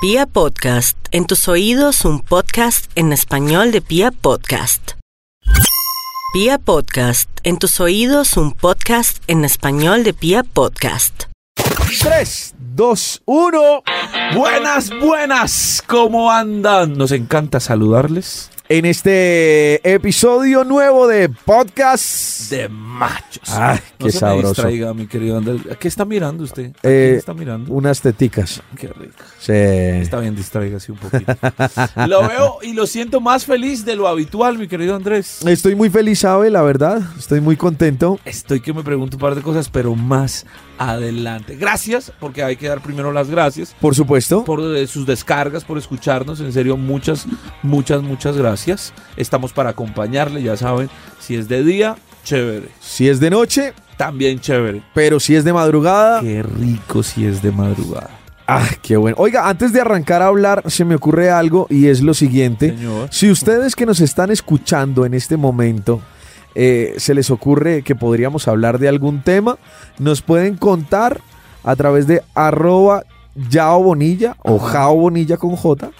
Pia Podcast, en tus oídos un podcast en español de Pia Podcast. Pia Podcast, en tus oídos un podcast en español de Pia Podcast. 3, 2, 1. Buenas, buenas. ¿Cómo andan? Nos encanta saludarles. En este episodio nuevo de podcast. De machos. Ay, no qué se sabroso. Me distraiga, mi querido Andrés. ¿A qué está mirando usted? ¿A Eh, quién está mirando? Unas teticas. Qué rico. Sí. Está bien, distráigase un poquito. lo veo y lo siento más feliz de lo habitual, mi querido Andrés. Estoy muy feliz, ¿sabe? La verdad. Estoy muy contento. Estoy que me pregunto un par de cosas, pero más adelante. Gracias, porque hay que dar primero las gracias. Por supuesto. por eh, sus descargas, por escucharnos. En serio, muchas, muchas, muchas gracias. Estamos para acompañarle, ya saben. Si es de día, chévere. Si es de noche, También chévere. pero si es de madrugada. Qué rico si es de madrugada. Ah, qué bueno. Oiga, antes de arrancar a hablar, se me ocurre algo y es lo siguiente. Señor. Si ustedes que nos están escuchando en este momento eh, se les ocurre que podríamos hablar de algún tema, nos pueden contar a través de arroba Yao Bonilla o Jao Bonilla con J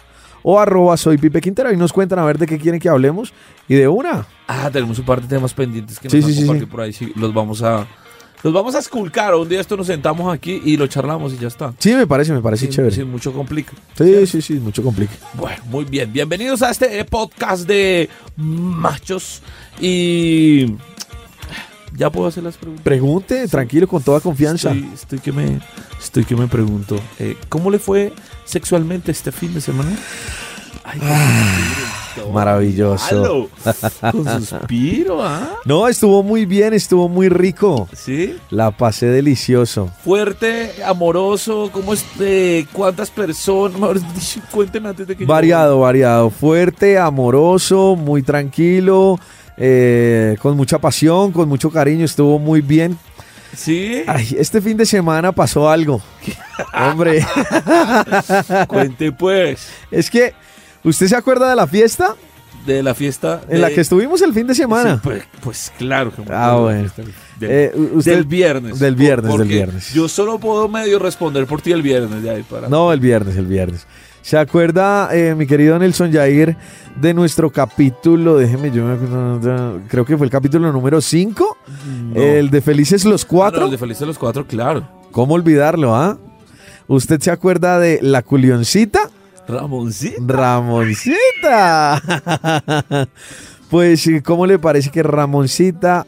o arroba soy Pipe Quintero y nos cuentan a ver de qué quieren que hablemos y de una. Ah, tenemos un par de temas pendientes que Sí, nos sí, han por ahí. Sí, los vamos a... Los vamos a esculcar. Un día esto nos sentamos aquí y lo charlamos y ya está. Sí, me parece, me parece Sin- chévere. sin mucho. Sí, sí, sí, mucho complique. Bueno, muy bien. Bienvenidos a este podcast de machos. Y... Ya puedo hacer las preguntas. Pregunte, tranquilo, con toda confianza. Estoy, estoy que me, estoy que me pregunto, eh, ¿cómo le fue sexualmente este fin de semana? Ay, qué Maravilloso. Con suspiro, ¿ah? No, estuvo muy bien, estuvo muy rico. Sí. La pasé delicioso. Fuerte, amoroso, ¿cómo es? eh, ¿Cuántas personas? Cuénteme antes de que yo- Variado, variado. Fuerte, amoroso, muy tranquilo, eh, con mucha pasión, con mucho cariño. Estuvo muy bien. Sí. Ay, este fin de semana pasó algo. Hombre, Cuente pues. es que, ¿usted se acuerda de la fiesta De la fiesta. en la que estuvimos el fin de semana? Sí, pues, pues claro que me Ah, bueno. del- Eh, usted- del viernes. del viernes, del viernes. Yo solo puedo medio responder por ti el viernes. Para No, el viernes, el viernes. ¿Se acuerda, eh, mi querido Nelson Jair, de nuestro capítulo? Déjeme, yo creo que fue el capítulo número 5, No. el de Felices los Ah, Cuatro. el de Felices los Cuatro, claro. ¿Cómo olvidarlo, ah? ¿Usted se acuerda de la culioncita? Ramoncito. Ramoncita. pues, ¿cómo le parece que Ramoncita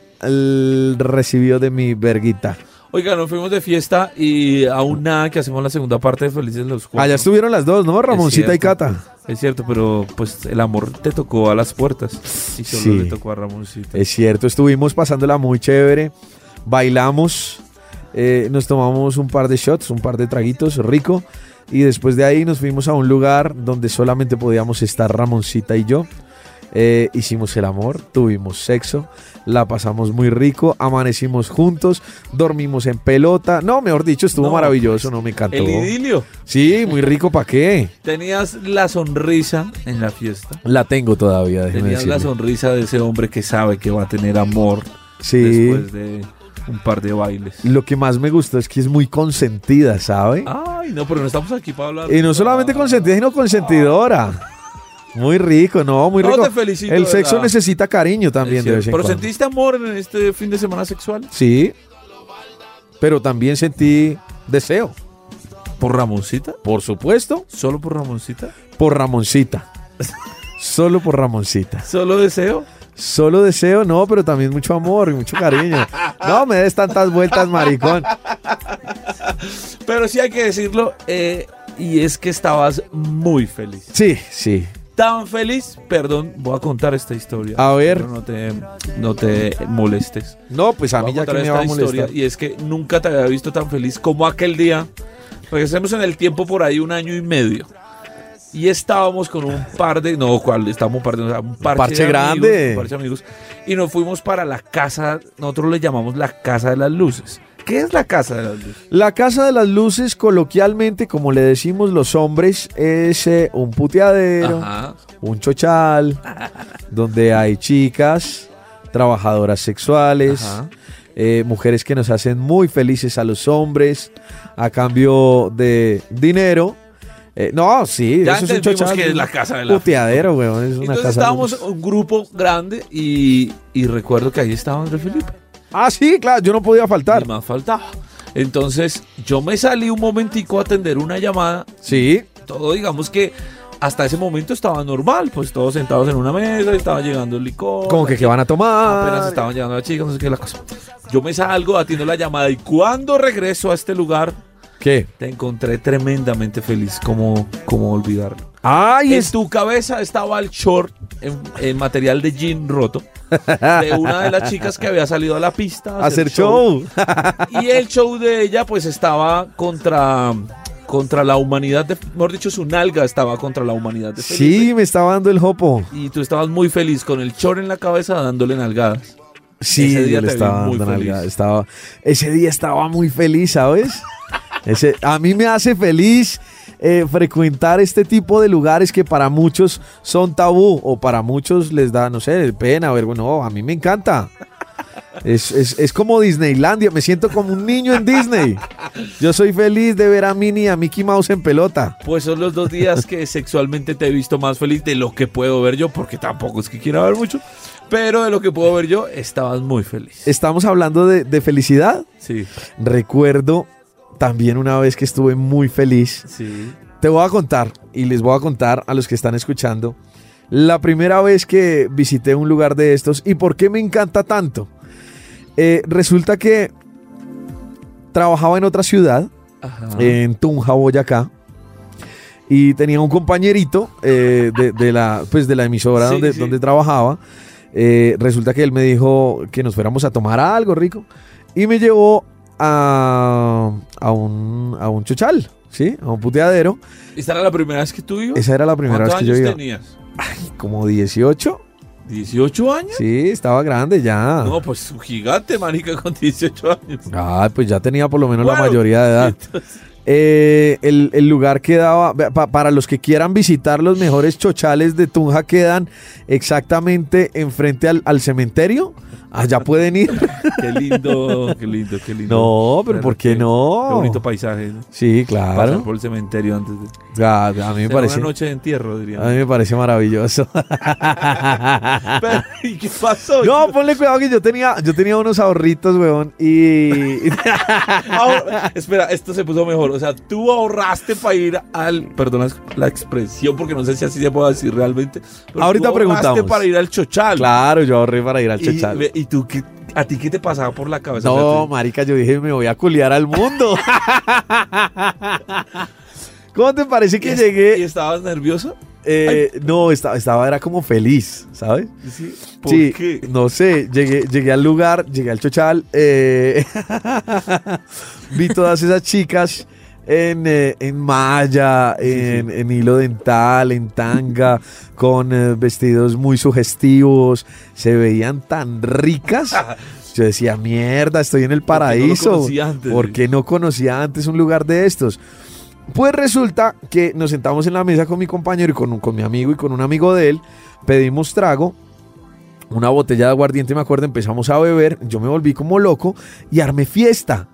recibió de mi verguita? Oiga, nos fuimos de fiesta y aún nada que hacemos la segunda parte de Felices los Cuatro. Allá estuvieron las dos, ¿no? Ramoncita y. Cata. Es cierto, pero pues el amor te tocó a las puertas. Y solo Sí. le tocó a Ramoncito. Es cierto, estuvimos pasándola muy chévere. Bailamos, eh, nos tomamos un par de shots, un par de traguitos, rico. Y después de ahí nos fuimos a un lugar donde solamente podíamos estar Ramoncita y yo. Eh, hicimos el amor, tuvimos sexo, la pasamos muy rico, amanecimos juntos, dormimos en pelota. No, mejor dicho, estuvo No, maravilloso, no me encantó. El idilio. Sí, muy rico, ¿para qué? Tenías la sonrisa en la fiesta. La tengo todavía, déjeme Tenías la sonrisa de ese hombre que sabe que va a tener amor Sí. después de un par de bailes. Lo que más me gustó es que es muy consentida, ¿sabe? Ay, no, pero no estamos aquí para hablar. Y no solamente consentida, sino consentidora. Muy rico, no, muy No, rico. te felicito, El sexo verdad. necesita cariño también de vez en ¿Pero cuando. sentiste amor en este fin de semana sexual? Sí. Pero también sentí deseo. ¿Por Ramoncita? Por supuesto, ¿Solo por Ramoncita? por Ramoncita. Solo por Ramoncita. ¿Solo deseo? Solo deseo, no, pero también mucho amor y mucho cariño. No me des tantas vueltas, maricón. Pero sí hay que decirlo, eh, y es que estabas muy feliz. Sí, sí. Tan feliz, perdón, voy a contar esta historia. A ver. Pero no te, no te molestes. No, pues a Voy mí ya que me va a esta molestar. historia, y es que nunca te había visto tan feliz como aquel día. Regresemos en el tiempo por ahí un año y medio. Y estábamos con un par de. No, ¿cuál? Estábamos un par de. o sea, un parche, Parche de grande. Un parche de amigos. Y nos fuimos para la casa. Nosotros le llamamos la Casa de las Luces. ¿Qué es la Casa de las Luces? La Casa de las Luces, coloquialmente, como le decimos los hombres, es eh, un puteadero, Ajá. un chochal, donde hay chicas, trabajadoras sexuales, eh, mujeres que nos hacen muy felices a los hombres a cambio de dinero Eh, no, sí, Ya eso es un chochal. que es la casa de la Puteadero, weón. Es una Entonces casa. estábamos un grupo grande y, y recuerdo que ahí estaba André Felipe. Ah, sí, claro, yo no podía faltar. Y más faltaba. Entonces yo me salí un momentico a atender una llamada. Sí, Todo digamos que hasta ese momento estaba normal. Pues todos sentados en una mesa y estaba llegando el licor. como que, que van a tomar. Apenas estaban llegando las chicas, no sé qué la cosa. Yo me salgo, atiendo la llamada y cuando regreso a este lugar, ¿Qué? te encontré tremendamente feliz. como como olvidarlo? Ay, en es... tu cabeza estaba el short en, en material de jean roto de una de las chicas que había salido a la pista a hacer show. Y el show de ella pues estaba contra contra la humanidad, de, mejor dicho, su nalga estaba contra la humanidad de Felipe. Sí, me estaba dando el jopo. Y tú estabas muy feliz con el short en la cabeza dándole nalgadas. Sí, Ese día yo le estaba dando feliz. nalga, estaba, ese día estaba muy feliz, ¿sabes? Ese, a mí me hace feliz eh, frecuentar este tipo de lugares que para muchos son tabú o para muchos les da, no sé, pena, ver, bueno, a mí me encanta. Es, es- es como Disneylandia, me siento como un niño en Disney. Yo soy feliz de ver a Minnie y a Mickey Mouse en pelota. Pues son los dos días que sexualmente te he visto más feliz de lo que puedo ver yo, porque tampoco es que quiera ver mucho, pero de lo que puedo ver yo, estabas muy feliz. Estamos hablando de, de felicidad. Sí, Recuerdo también una vez que estuve muy feliz. sí. Te voy a contar y les voy a contar a los que están escuchando la primera vez que visité un lugar de estos y por qué me encanta tanto. Eh, resulta que trabajaba en otra ciudad, Ajá. en Tunja, Boyacá, y tenía un compañerito eh, de, de la, pues de la emisora Sí, donde, sí. donde trabajaba. Eh, resulta que él me dijo que nos fuéramos a tomar algo rico y me llevó a, a, un, a un chuchal, ¿sí? A un puteadero. ¿Esta era la primera vez que tú ibas? Esa era la primera vez ¿Cuántos que yo años iba. tenías? Como 18. ¿18 años? Sí, estaba grande ya. No, pues un gigante, manica, con 18 años. Ah, pues ya tenía por lo menos la mayoría de edad. entonces- Eh, el, el lugar quedaba, pa- para los que quieran visitar los mejores chochales de Tunja, quedan exactamente enfrente al, al cementerio. Allá pueden ir. Qué lindo, qué lindo, qué lindo. No, pero ¿por qué Qué no? bonito paisaje. ¿no? Sí, Pasar claro. por el cementerio antes de. Ah, a mí me parece, Una noche de entierro, a diríamos. mí me parece maravilloso. Pero, ¿Y qué pasó? No, ponle cuidado que yo tenía, yo tenía unos ahorritos, weón, y Ahora- espera, esto se puso mejor. O sea, tú ahorraste para ir al. Perdona la expresión, porque no sé si así se puede decir realmente. pero Ahorita tú ahorraste preguntamos. para ir al Chochal. claro, yo ahorré para ir al Y, chochal. ve- ¿Y tú qué? ¿A ti qué te pasaba por la cabeza? No, marica, yo dije, me voy a culiar al mundo. ¿Cómo te parece que ¿Y- ¿Y llegué? estabas nervioso? Eh, no, estaba, estaba, era como feliz, ¿sabes? Sí. ¿Por sí, qué? no sé, llegué, llegué al lugar, llegué al chochal, eh, vi todas esas chicas en, eh, en malla, en, en hilo dental, en tanga, con eh, vestidos muy sugestivos, se veían tan ricas. Yo decía, mierda, estoy en el ¿Por qué no paraíso. antes? ¿Por qué no conocía antes un lugar de estos? Pues resulta que nos sentamos en la mesa con mi compañero y con, con mi amigo y con un amigo de él, pedimos trago, una botella de aguardiente, me acuerdo, empezamos a beber, yo me volví como loco y armé fiesta.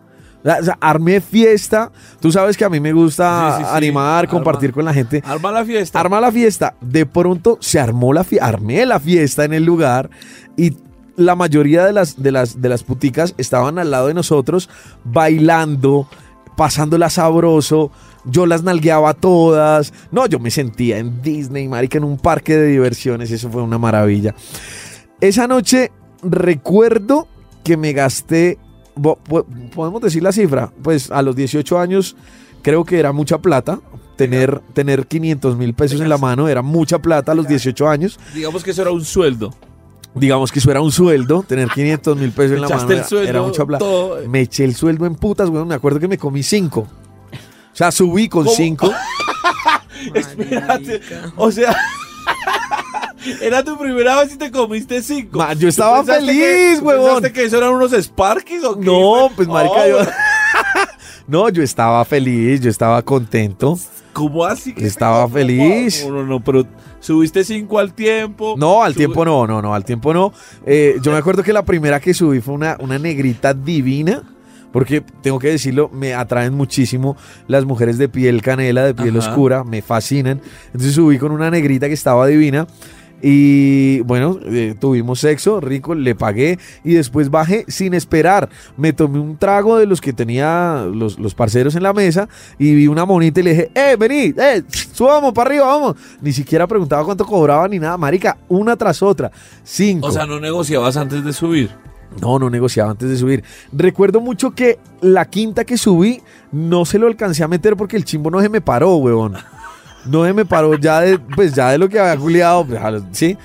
O sea, fiesta. Tú sabes que a mí me gusta Sí, sí, sí. animar, Arma. compartir con la gente. Arma la fiesta. Arma la fiesta. De pronto se armó la fiesta, armé la fiesta en el lugar y la mayoría de las, de, las, de las puticas estaban al lado de nosotros bailando, pasándola sabroso. Yo las nalgueaba todas. No, yo me sentía en Disney, marica, en un parque de diversiones. Eso fue una maravilla. Esa noche recuerdo que me gasté, podemos decir la cifra, pues a los 18 años creo que era mucha plata. Tener, tener 500 mil pesos en la mano era mucha plata a los 18 años. Digamos que eso era un sueldo. Digamos que eso era un sueldo, tener 500 mil pesos en la mano Echaste el era, sueldo. era mucha plata. todo. Me eché el sueldo en putas, weón. Me acuerdo que me comí cinco. O sea, subí con ¿Cómo? cinco. Espérate. O sea. Era tu primera vez y te comiste cinco. Ma, yo estaba ¿Tú pensaste feliz, huevón. ¿Pensaste que eso eran unos Sparkies o qué? No, pues marica, Oh, yo... No, yo estaba feliz, yo estaba contento. ¿Cómo así? que Estaba feliz. No, no, no, pero subiste cinco al tiempo. No, al tiempo no, no, no, al tiempo no. Eh, yo me acuerdo que la primera que subí fue una, una negrita divina. porque tengo que decirlo, me atraen muchísimo las mujeres de piel canela, de piel Ajá. oscura, me fascinan. Entonces subí con una negrita que estaba divina. Y bueno, eh, tuvimos sexo, rico, le pagué y después bajé sin esperar. Me tomé un trago de los que tenía los, los parceros en la mesa y vi una monita y le dije, ¡eh, vení! ¡eh! ¡Subamos para arriba, vamos! Ni siquiera preguntaba cuánto cobraba ni nada, marica, una tras otra. Cinco. O sea, no negociabas antes de subir. No, no negociaba antes de subir. Recuerdo mucho que la quinta que subí no se lo alcancé a meter porque el chimbo no se me paró, huevón. No se me paró ya de, pues ya de lo que había juliado, pues, ¿sí?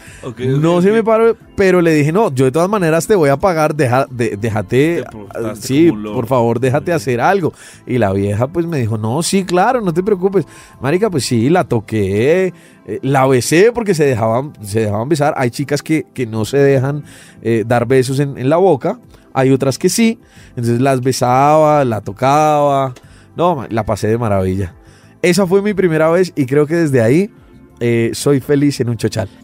No se me paró, pero le dije, no, yo de todas maneras te voy a pagar, deja, de- déjate, Te portaste sí, por favor, déjate hacer algo. Y la vieja pues me dijo, no, sí, claro, no te preocupes. Marica, pues sí, la toqué, eh, la besé porque se dejaban, se dejaban besar. Hay chicas que, que no se dejan eh, dar besos en, en la boca, hay otras que sí. Entonces las besaba, la tocaba. No, la pasé de maravilla. Esa fue mi primera vez y creo que desde ahí eh, soy feliz en un chochal.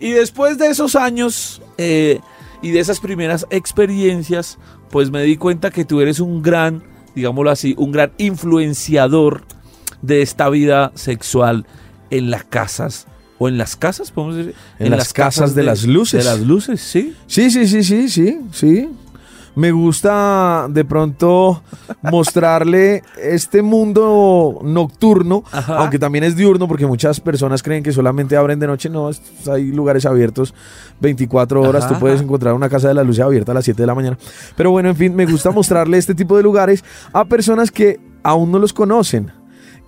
Y después de esos años eh, y de esas primeras experiencias, pues me di cuenta que tú eres un gran, digámoslo así, un gran influenciador de esta vida sexual en las casas. ¿O en las casas? ¿Podemos decir? En las casas de las luces. De las luces, sí. Sí, sí, sí, sí, sí, sí. Me gusta de pronto mostrarle este mundo nocturno, Ajá. aunque también es diurno, porque muchas personas creen que solamente abren de noche. No, hay lugares abiertos 24 horas. Ajá, Tú puedes encontrar una casa de la luz abierta a las 7 de la mañana. Pero bueno, en fin, me gusta mostrarle este tipo de lugares a personas que aún no los conocen,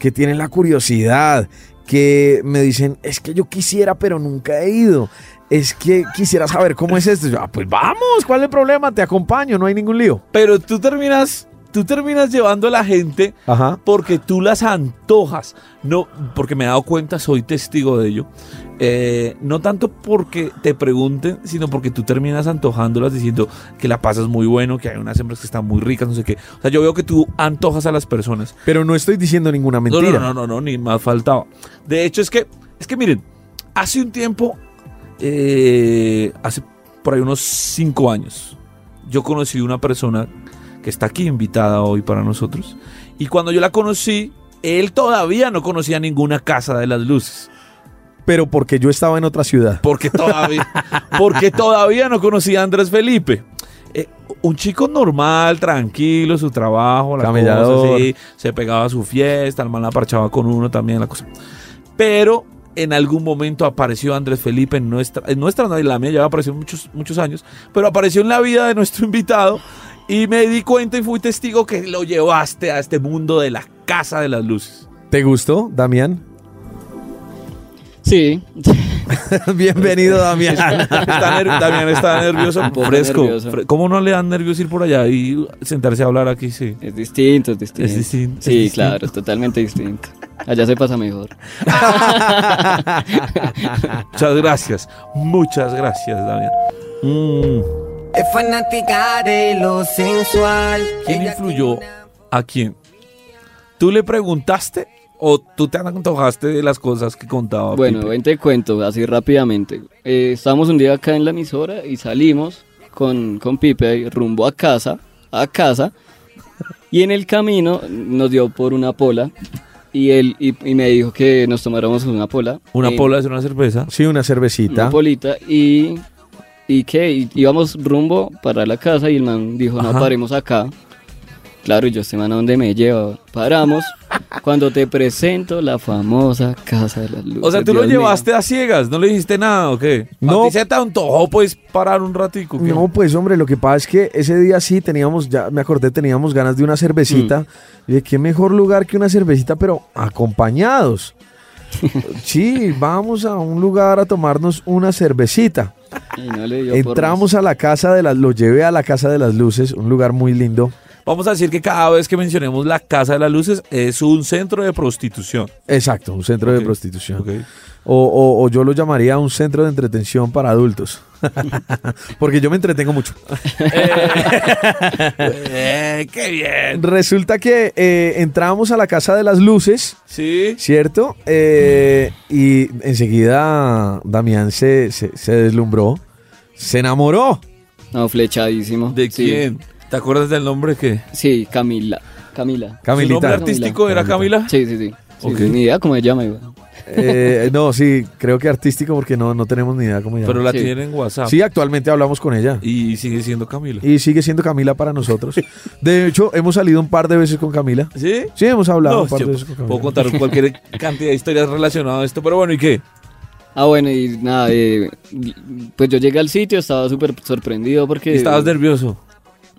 que tienen la curiosidad, que me dicen, es que yo quisiera, pero nunca he ido. Es que quisiera saber cómo es esto. Yo, "Ah, pues vamos, ¿cuál es el problema? Te acompaño, no hay ningún lío. Pero tú terminas, tú terminas llevando a la gente Ajá. porque tú las antojas. No, porque me he dado cuenta, soy testigo de ello. Eh, no tanto porque te pregunten, sino porque tú terminas antojándolas diciendo que la pasas muy bueno, que hay unas hembras que están muy ricas, no sé qué. O sea, yo veo que tú antojas a las personas. Pero no estoy diciendo ninguna No, mentira. No, no, no, no, ni más faltaba. De hecho, es que, es que miren, hace un tiempo, eh, hace por ahí unos cinco años, yo conocí una persona que está aquí invitada hoy para nosotros. Y cuando yo la conocí, él todavía no conocía ninguna casa de las luces. Pero porque yo estaba en otra ciudad. Porque todavía, porque todavía no conocía a Andrés Felipe. Eh, un chico normal, tranquilo, su trabajo, la Camellador. cosa así, se pegaba a su fiesta, el man la parchaba con uno también, la cosa. Pero en algún momento apareció Andrés Felipe en nuestra, en nuestra, no, en la mía ya apareció muchos, muchos años, pero apareció en la vida de nuestro invitado y me di cuenta y fui testigo que lo llevaste a este mundo de la casa de las luces. ¿Te gustó, Damián? Sí, Bienvenido, Damián. Está Damián está nervioso, fresco. nervioso. ¿Cómo no le dan nervios ir por allá y sentarse a hablar aquí? Sí. es distinto, es distinto. Es distinto, Sí, es claro, es totalmente distinto. Allá se pasa mejor. Muchas gracias, muchas gracias, Damián. Mm, Es fanática de lo sensual. ¿Quién influyó a quién? ¿Tú le preguntaste o tú te antojaste de las cosas que contaba? Bueno, ven te cuento así rápidamente. Eh, estábamos un día acá en la emisora y salimos con, con Pipe rumbo a casa, a casa, y en el camino nos dio por una pola y él y, y me dijo que nos tomáramos una pola. Una Eh, pola es una cerveza. Sí, una cervecita. Una polita y y que y- íbamos rumbo para la casa y el man dijo, "No Ajá. paremos acá." Claro, y yo este man a dónde me lleva. Paramos cuando te presento la famosa casa de las luces. O sea, tú lo Dios mío. llevaste a ciegas, no le dijiste nada, ¿o qué? No. ¿A ti se te antojó, pues, parar un ratico? ¿qué? No, pues hombre, lo que pasa es que ese día sí teníamos, ya me acordé, teníamos ganas de una cervecita. Y de qué mejor lugar que una cervecita, pero acompañados. sí, vamos a un lugar a tomarnos una cervecita. Y no le dio por Entramos a la casa de las, lo llevé a la casa de las luces, un lugar muy lindo. Vamos a decir que cada vez que mencionemos la Casa de las Luces es un centro de prostitución. Exacto, un centro de prostitución. O, o- o yo lo llamaría un centro de entretención para adultos. Porque yo me entretengo mucho. Eh, ¡Qué bien! Resulta que eh, entramos a la casa de las luces. Sí. ¿Cierto? Eh, y enseguida Damián se, se- se deslumbró, se enamoró. No, flechadísimo. ¿De Sí. ¿Te acuerdas del nombre que? Sí, Camila. Camila. ¿Su Camilita. nombre artístico era Camila? Sí, sí, sí. Sí, Ok. sí, Ni idea cómo se llama, igual. Eh, no, sí, creo que artístico porque no, no tenemos ni idea cómo llama. Pero la Sí. tienen en WhatsApp. Sí, actualmente hablamos con ella. Y sigue siendo Camila. Y sigue siendo Camila para nosotros. De hecho, hemos salido un par de veces con Camila. ¿Sí? Sí, hemos hablado No, un par de veces con Camila. puedo contar cualquier cantidad de historias relacionadas a esto, pero bueno, ¿y qué? Ah, bueno, y nada, eh, pues yo llegué al sitio, estaba súper sorprendido porque... Estabas nervioso.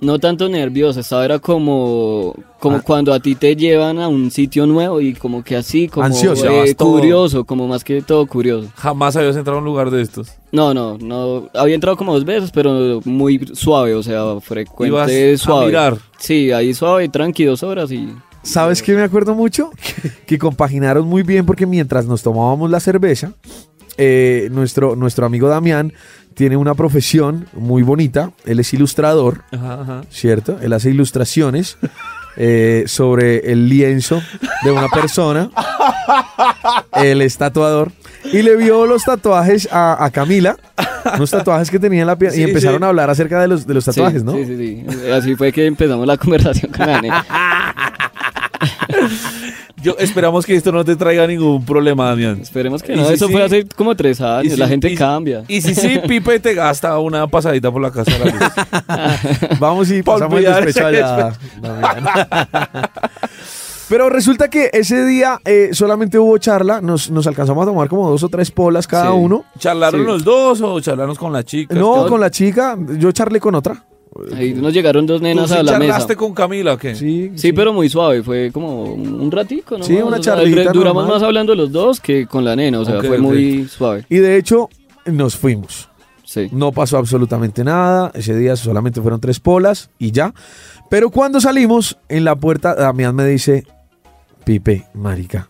No tanto nervioso, estaba era como, como Ah. cuando a ti te llevan a un sitio nuevo y como que así, como Ansioso. eh, todo. curioso, como más que todo curioso. Jamás habías entrado a un lugar de estos. No, no, no, había entrado como dos veces, pero muy suave, o sea, frecuente, Ibas a suave. mirar. Sí, ahí suave, tranqui, dos horas y... ¿Sabes qué me acuerdo mucho? Que compaginaron muy bien porque mientras nos tomábamos la cerveza, eh, nuestro, nuestro amigo Damián tiene una profesión muy bonita. Él es ilustrador, Ajá, ajá. ¿cierto? Él hace ilustraciones eh, sobre el lienzo de una persona. Él es tatuador. Y le vio los tatuajes a, a Camila, unos tatuajes que tenía en la pierna, y Sí, empezaron sí. a hablar acerca de los, de los tatuajes, sí, ¿no? Sí, sí, sí. Así fue que empezamos la conversación con la nena. Yo esperamos que esto no te traiga ningún problema, Damián. Esperemos que no, si eso sí- fue hace como tres años, la gente y- cambia. Y si sí, Pipe te gasta una pasadita por la casa de la luz. Vamos y Pa' pasamos el despecho allá. Pero resulta que ese día eh, solamente hubo charla, nos, nos alcanzamos a tomar como dos o tres polas cada Sí. uno. ¿Charlaron Sí. los dos o charlaron con la chica? No, ¿Qué- con la chica, yo charlé con otra. Ahí nos llegaron dos ¿Tú nenas sí a la mesa. charlaste con Camila o qué? Sí, Sí, pero muy suave, fue como un ratico, ¿no? Sí, una charlita Duramos normal. más hablando los dos que con la nena, o sea, fue muy suave. Y de hecho, nos fuimos. Sí. No pasó absolutamente nada. Ese día solamente fueron tres polas y ya. Pero cuando salimos, en la puerta, Damián me dice: Pipe, marica,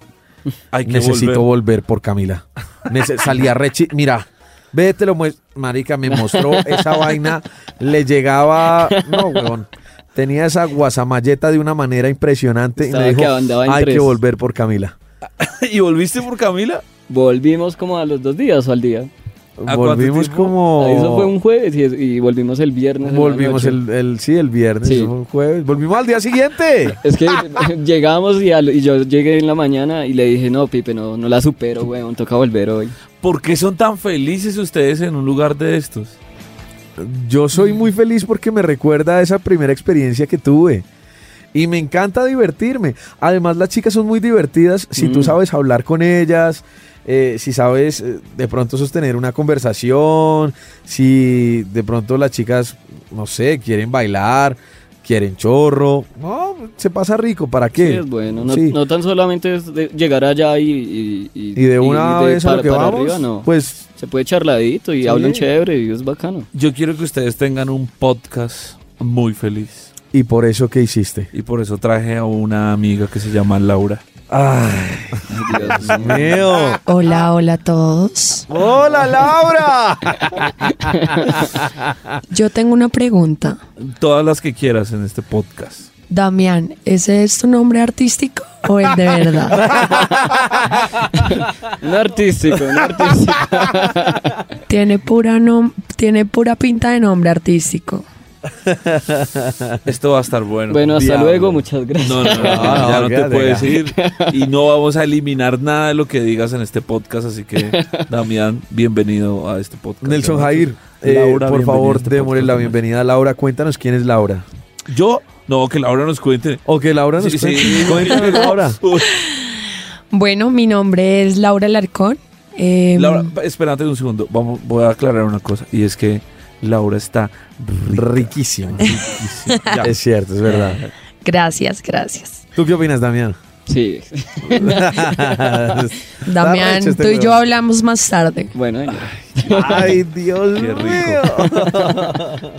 Hay que necesito volver. volver, por Camila. Nece- salía rechi. Mira, ve, te lo muestro. Marica, me mostró esa vaina. Le llegaba. No, weón. Tenía esa guasamalleta de una manera impresionante. Estaba y me que dijo: andaba en Hay que tres". volver por Camila. ¿Y volviste por Camila? Volvimos como a los dos días o al día. ¿A cuánto Volvimos como. Eso fue un jueves y, y volvimos el viernes. Volvimos el, el- sí, el viernes, Sí. fue un jueves. Volvimos al día siguiente. Es que llegamos y, al- y yo llegué en la mañana y le dije, no, Pipe, no, no la supero, weón, toca volver hoy. ¿Por qué son tan felices ustedes en un lugar de estos? Yo soy muy feliz porque me recuerda a esa primera experiencia que tuve. Y me encanta divertirme. Además, las chicas son muy divertidas si tú Mm. sabes hablar con ellas, eh, si sabes eh, de pronto sostener una conversación, si de pronto las chicas, no sé, quieren bailar, quieren chorro. No, se pasa rico. ¿Para Sí, qué? es bueno. No, Sí. no tan solamente es de llegar allá y... Y, Y de una y vez a para- lo que para vamos, arriba, no. pues Se puede charladito y Sí. hablan chévere y es bacano. Yo quiero que ustedes tengan un podcast muy feliz. ¿Y por eso qué hiciste? Y por eso traje a una amiga que se llama Laura. Ay, Dios mío. Hola, hola a todos. ¡Hola, Laura! Yo tengo una pregunta. Todas las que quieras en este podcast. Damián, ¿ese es tu nombre artístico o el de verdad? Un artístico, un artístico. Tiene pura, nom- tiene pura pinta de nombre artístico. Esto va a estar bueno. Bueno, hasta Diablo. luego, muchas gracias. No, no, no, ya no, te puedes ir. Y no vamos a eliminar nada de lo que digas en este podcast. Así que, Damián, bienvenido a este podcast. Nelson Jair, eh, Laura, por favor, este démosle la bienvenida a Laura. Cuéntanos quién es Laura. Yo, no, que Laura nos cuente. O que Laura nos Sí, cuente. sí. Cuéntanos, Laura. Bueno, mi nombre es Laura Larcón. Eh, Laura, espérate un segundo. Vamos, voy a aclarar una cosa. Y es que Laura está. Ya. Es cierto, es verdad. Gracias, gracias. ¿Tú qué opinas, Damián? Sí. Damián, este tú y yo hablamos más tarde. Bueno, ya. Ay, Dios Qué rico. mío.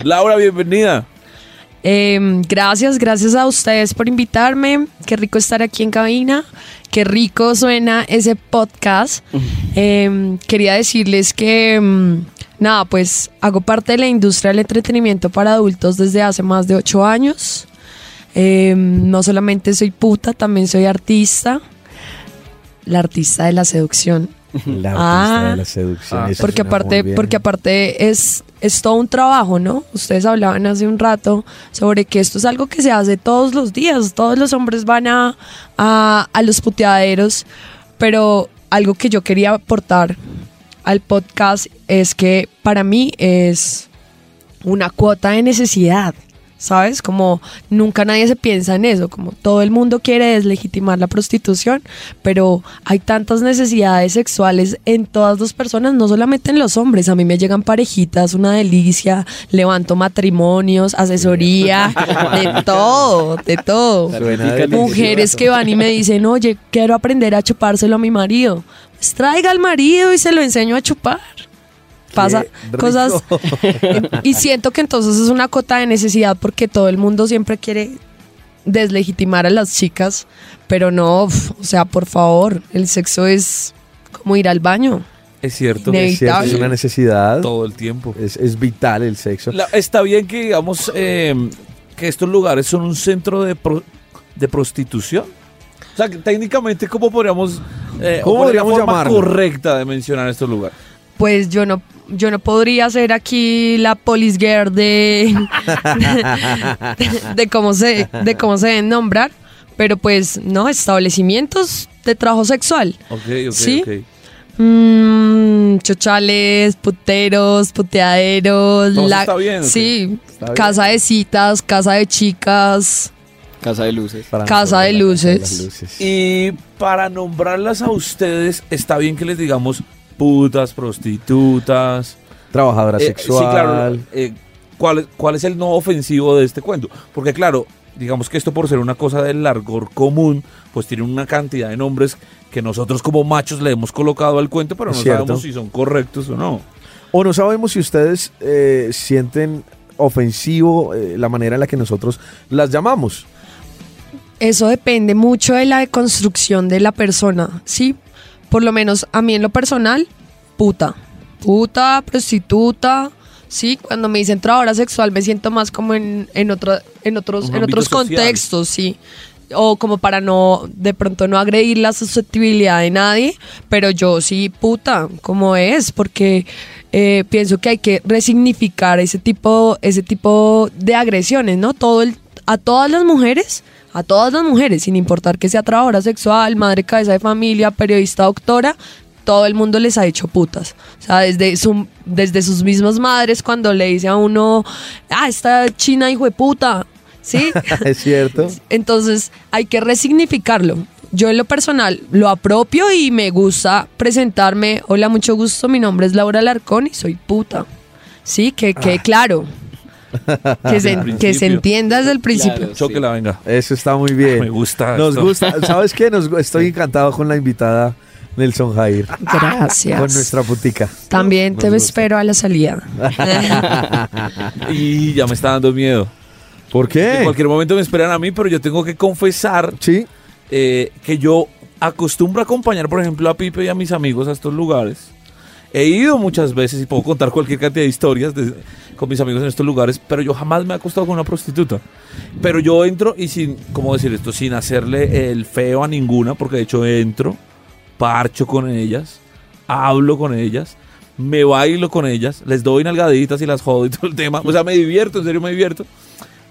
Laura, bienvenida. Eh, gracias, gracias a ustedes por invitarme. Qué rico estar aquí en cabina. Qué rico suena ese podcast. Eh, quería decirles que, mm, nada, pues hago parte de la industria del entretenimiento para adultos desde hace más de ocho años. Eh, no solamente soy puta, también soy artista. La artista de la seducción. La artista Ah. de la seducción. Ah, porque aparte, porque aparte es, es todo un trabajo, ¿no? Ustedes hablaban hace un rato sobre que esto es algo que se hace todos los días. Todos los hombres van a, a, a los puteaderos, pero algo que yo quería aportar al podcast es que para mí es una cuota de necesidad. ¿Sabes? Como nunca nadie se piensa en eso, como todo el mundo quiere deslegitimar la prostitución, pero hay tantas necesidades sexuales en todas las personas, no solamente en los hombres. A mí me llegan parejitas, una delicia, levanto matrimonios, asesoría, de todo, de todo. Mujeres que van y me dicen, oye, quiero aprender a chupárselo a mi marido. Traiga al marido y se lo enseño a chupar. Pasa cosas. Y siento que entonces es una cota de necesidad porque todo el mundo siempre quiere deslegitimar a las chicas, pero no, uf, o sea, por favor, el sexo es como ir al baño. Es cierto. Es cierto, es una necesidad. Todo el tiempo. Es, es vital el sexo. La- está bien que digamos eh, que estos lugares son un centro de, pro- de prostitución. O sea, técnicamente, ¿cómo podríamos, eh, ¿Cómo podríamos forma llamarlo? correcta de mencionar estos lugares? Pues yo no, yo no podría ser aquí la police girl de, de cómo se, de cómo se deben nombrar, pero pues no, establecimientos de trabajo sexual. Ok, ok, ¿Sí? ok. Mm, chochales, puteros, puteaderos, Todo eso está bien, sí, Está bien. casa de citas, casa de chicas, Casa de luces. Para Casa de luces. Y para nombrarlas a ustedes, está bien que les digamos putas, prostitutas. Trabajadora Eh, sexual. Sí, claro. eh, ¿cuál, es- ¿Cuál es el no ofensivo de este cuento? Porque claro, digamos que esto por ser una cosa del largor común, pues tiene una cantidad de nombres que nosotros como machos le hemos colocado al cuento, pero no cierto. sabemos si son correctos o no. O no sabemos si ustedes eh, sienten ofensivo eh, la manera en la que nosotros las llamamos. Eso depende mucho de la deconstrucción de la persona, ¿sí? Por lo menos a mí en lo personal, puta. Puta, prostituta, ¿sí? Cuando me dicen trabajadora sexual me siento más como en, en, otra- en otros, en otros social. contextos, sí. O como para no, de pronto no agredir la susceptibilidad de nadie, pero yo sí, puta, como es, porque eh, pienso que hay que resignificar ese tipo, ese tipo de agresiones, ¿no? Todo el, a todas las mujeres, a todas las mujeres, sin importar que sea trabajadora sexual, madre cabeza de familia, periodista, doctora, todo el mundo les ha hecho putas. O sea, desde, su, desde sus mismas madres cuando le dice a uno, ah, esta china hijo de puta, ¿sí? es cierto. Entonces hay que resignificarlo. Yo en lo personal lo apropio y me gusta presentarme. Hola, mucho gusto, mi nombre es Laura Larcón y soy puta. Sí, que quede claro. Que se, que se entienda desde el principio. Claro. Choque la venga. Eso está muy bien. Me gusta. Nos esto. gusta. ¿Sabes qué? Nos, estoy encantado con la invitada Nelson Jair. Gracias. Con nuestra putica. También te espero a la salida. Y ya me está dando miedo. ¿Por En qué? cualquier momento me esperan a mí, pero yo tengo que confesar Sí. eh, que yo acostumbro a acompañar, por ejemplo, a Pipe y a mis amigos a estos lugares. He ido muchas veces y puedo contar cualquier cantidad de historias con mis amigos en estos lugares, pero yo jamás me he acostado con una prostituta. Pero yo entro y sin, ¿cómo decir esto? Sin hacerle el feo a ninguna, porque de hecho entro, parcho con ellas, hablo con ellas, me bailo con ellas, les doy nalgaditas y las jodo y todo el tema. O sea, me divierto, en serio me divierto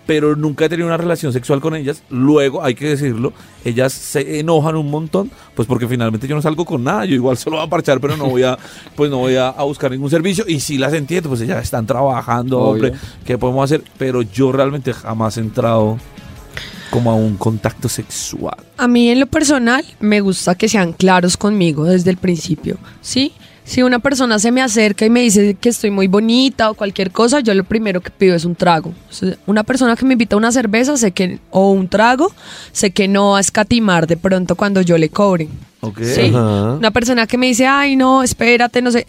pero nunca he tenido una relación sexual con ellas. Luego, hay que decirlo, ellas se enojan un montón, pues porque finalmente yo no salgo con nada, yo igual solo voy a parchar, pero no voy a, pues no voy a, a buscar ningún servicio. Y si las entiendo, pues ellas están trabajando, Obvio. hombre, ¿qué podemos hacer? Pero yo realmente jamás he entrado como a un contacto sexual. A mí en lo personal me gusta que sean claros conmigo desde el principio, ¿sí? Si una persona se me acerca y me dice que estoy muy bonita o cualquier cosa, yo lo primero que pido es un trago. Una persona que me invita a una cerveza sé que, o un trago, sé que no va a escatimar de pronto cuando yo le cobre. ¿Ok? Sí. Ajá. Una persona que me dice, ay, no, espérate, no sé,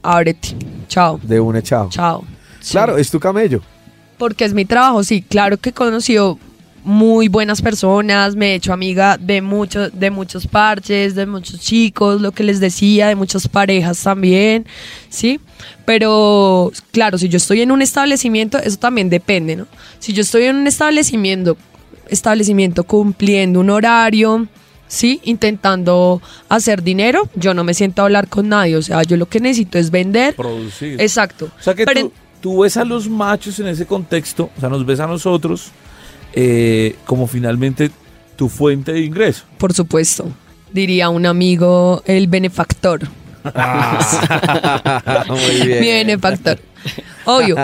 ábrete, chao, De una, chao. chao. Sí. Claro, es tu camello. Porque es mi trabajo, sí, claro que he conocido muy buenas personas, me he hecho amiga de muchos, de muchos parches, de muchos chicos, lo que les decía, de muchas parejas también, sí. Pero claro, si yo estoy en un establecimiento, eso también depende, ¿no? Si yo estoy en un establecimiento, establecimiento cumpliendo un horario, ¿sí? Intentando hacer dinero, yo no me siento a hablar con nadie, o sea, yo lo que necesito es vender. Producir. Exacto. O sea que Pero tú, tú ves a los machos en ese contexto, o sea, nos ves a nosotros eh, como finalmente tu fuente de ingreso. Por supuesto, diría un amigo, el benefactor. Muy bien. Mi benefactor. Obvio.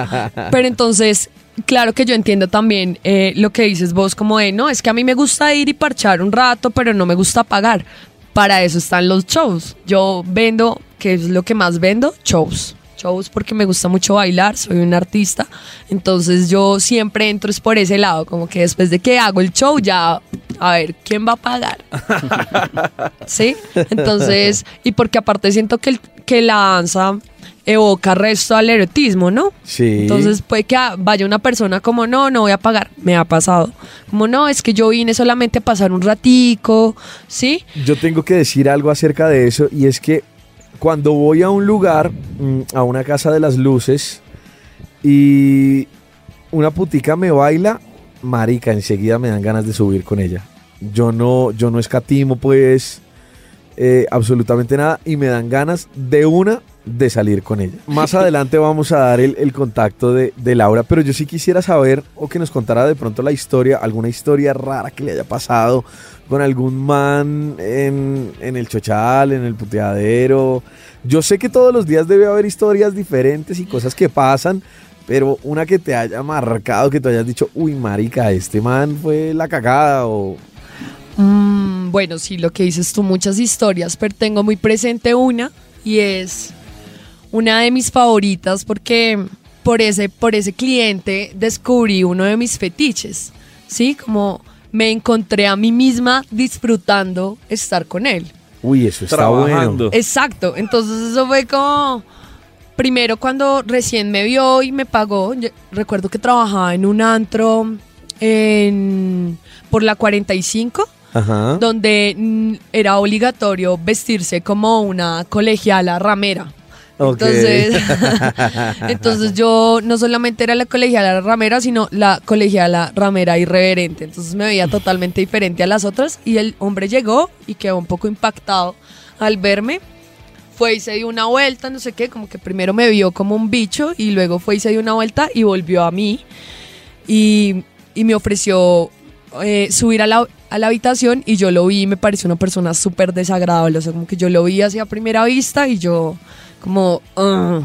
Pero entonces, claro que yo entiendo también eh, lo que dices vos, como de, no, es que a mí me gusta ir y parchar un rato, pero no me gusta pagar. Para eso están los shows. Yo vendo, que es lo que más vendo, shows. Shows porque me gusta mucho bailar, soy un artista. Entonces yo siempre entro es por ese lado, como que después de que hago el show ya, a ver, ¿quién va a pagar? ¿Sí? Entonces, y porque aparte siento que, el- que la danza evoca resto al erotismo, ¿no? Sí. Entonces puede que vaya una persona como, no, no voy a pagar, me ha pasado. Como, no, es que yo vine solamente a pasar un ratico, ¿sí? Yo tengo que decir algo acerca de eso y es que cuando voy a un lugar, mm, a una casa de las luces y una putica me baila, marica, enseguida me dan ganas de subir con ella. Yo no, yo no escatimo pues eh, absolutamente nada y me dan ganas de una de salir con ella. Más adelante vamos a dar el, el contacto de, de Laura, pero yo sí quisiera saber o que nos contara de pronto la historia, alguna historia rara que le haya pasado con algún man en, en el chochal, en el puteadero. Yo sé que todos los días debe haber historias diferentes y cosas que pasan, pero una que te haya marcado, que te hayas dicho, uy, marica, este man fue la cagada o... Mm, bueno, sí, lo que dices tú, muchas historias, pero tengo muy presente una y es una de mis favoritas porque por ese, por ese cliente descubrí uno de mis fetiches, ¿sí? Como me encontré a mí misma disfrutando estar con él. Uy, eso está Trabajando. bueno. Exacto, entonces eso fue como... Primero cuando recién me vio y me pagó, yo recuerdo que trabajaba en un antro en, por la 45 Ajá. donde mm, era obligatorio vestirse como una colegiala ramera. Entonces, entonces yo no solamente era la colegiala ramera, sino la colegiala ramera irreverente. Entonces me veía totalmente diferente a las otras y el hombre llegó y quedó un poco impactado al verme. Fue y se dio una vuelta, no sé qué, como que primero me vio como un bicho y luego fue y se dio una vuelta y volvió a mí y, y me ofreció eh, subir a la, a la habitación y yo lo vi y me pareció una persona súper desagradable, o sea, como que yo lo vi así a primera vista y yo como, "Ugh".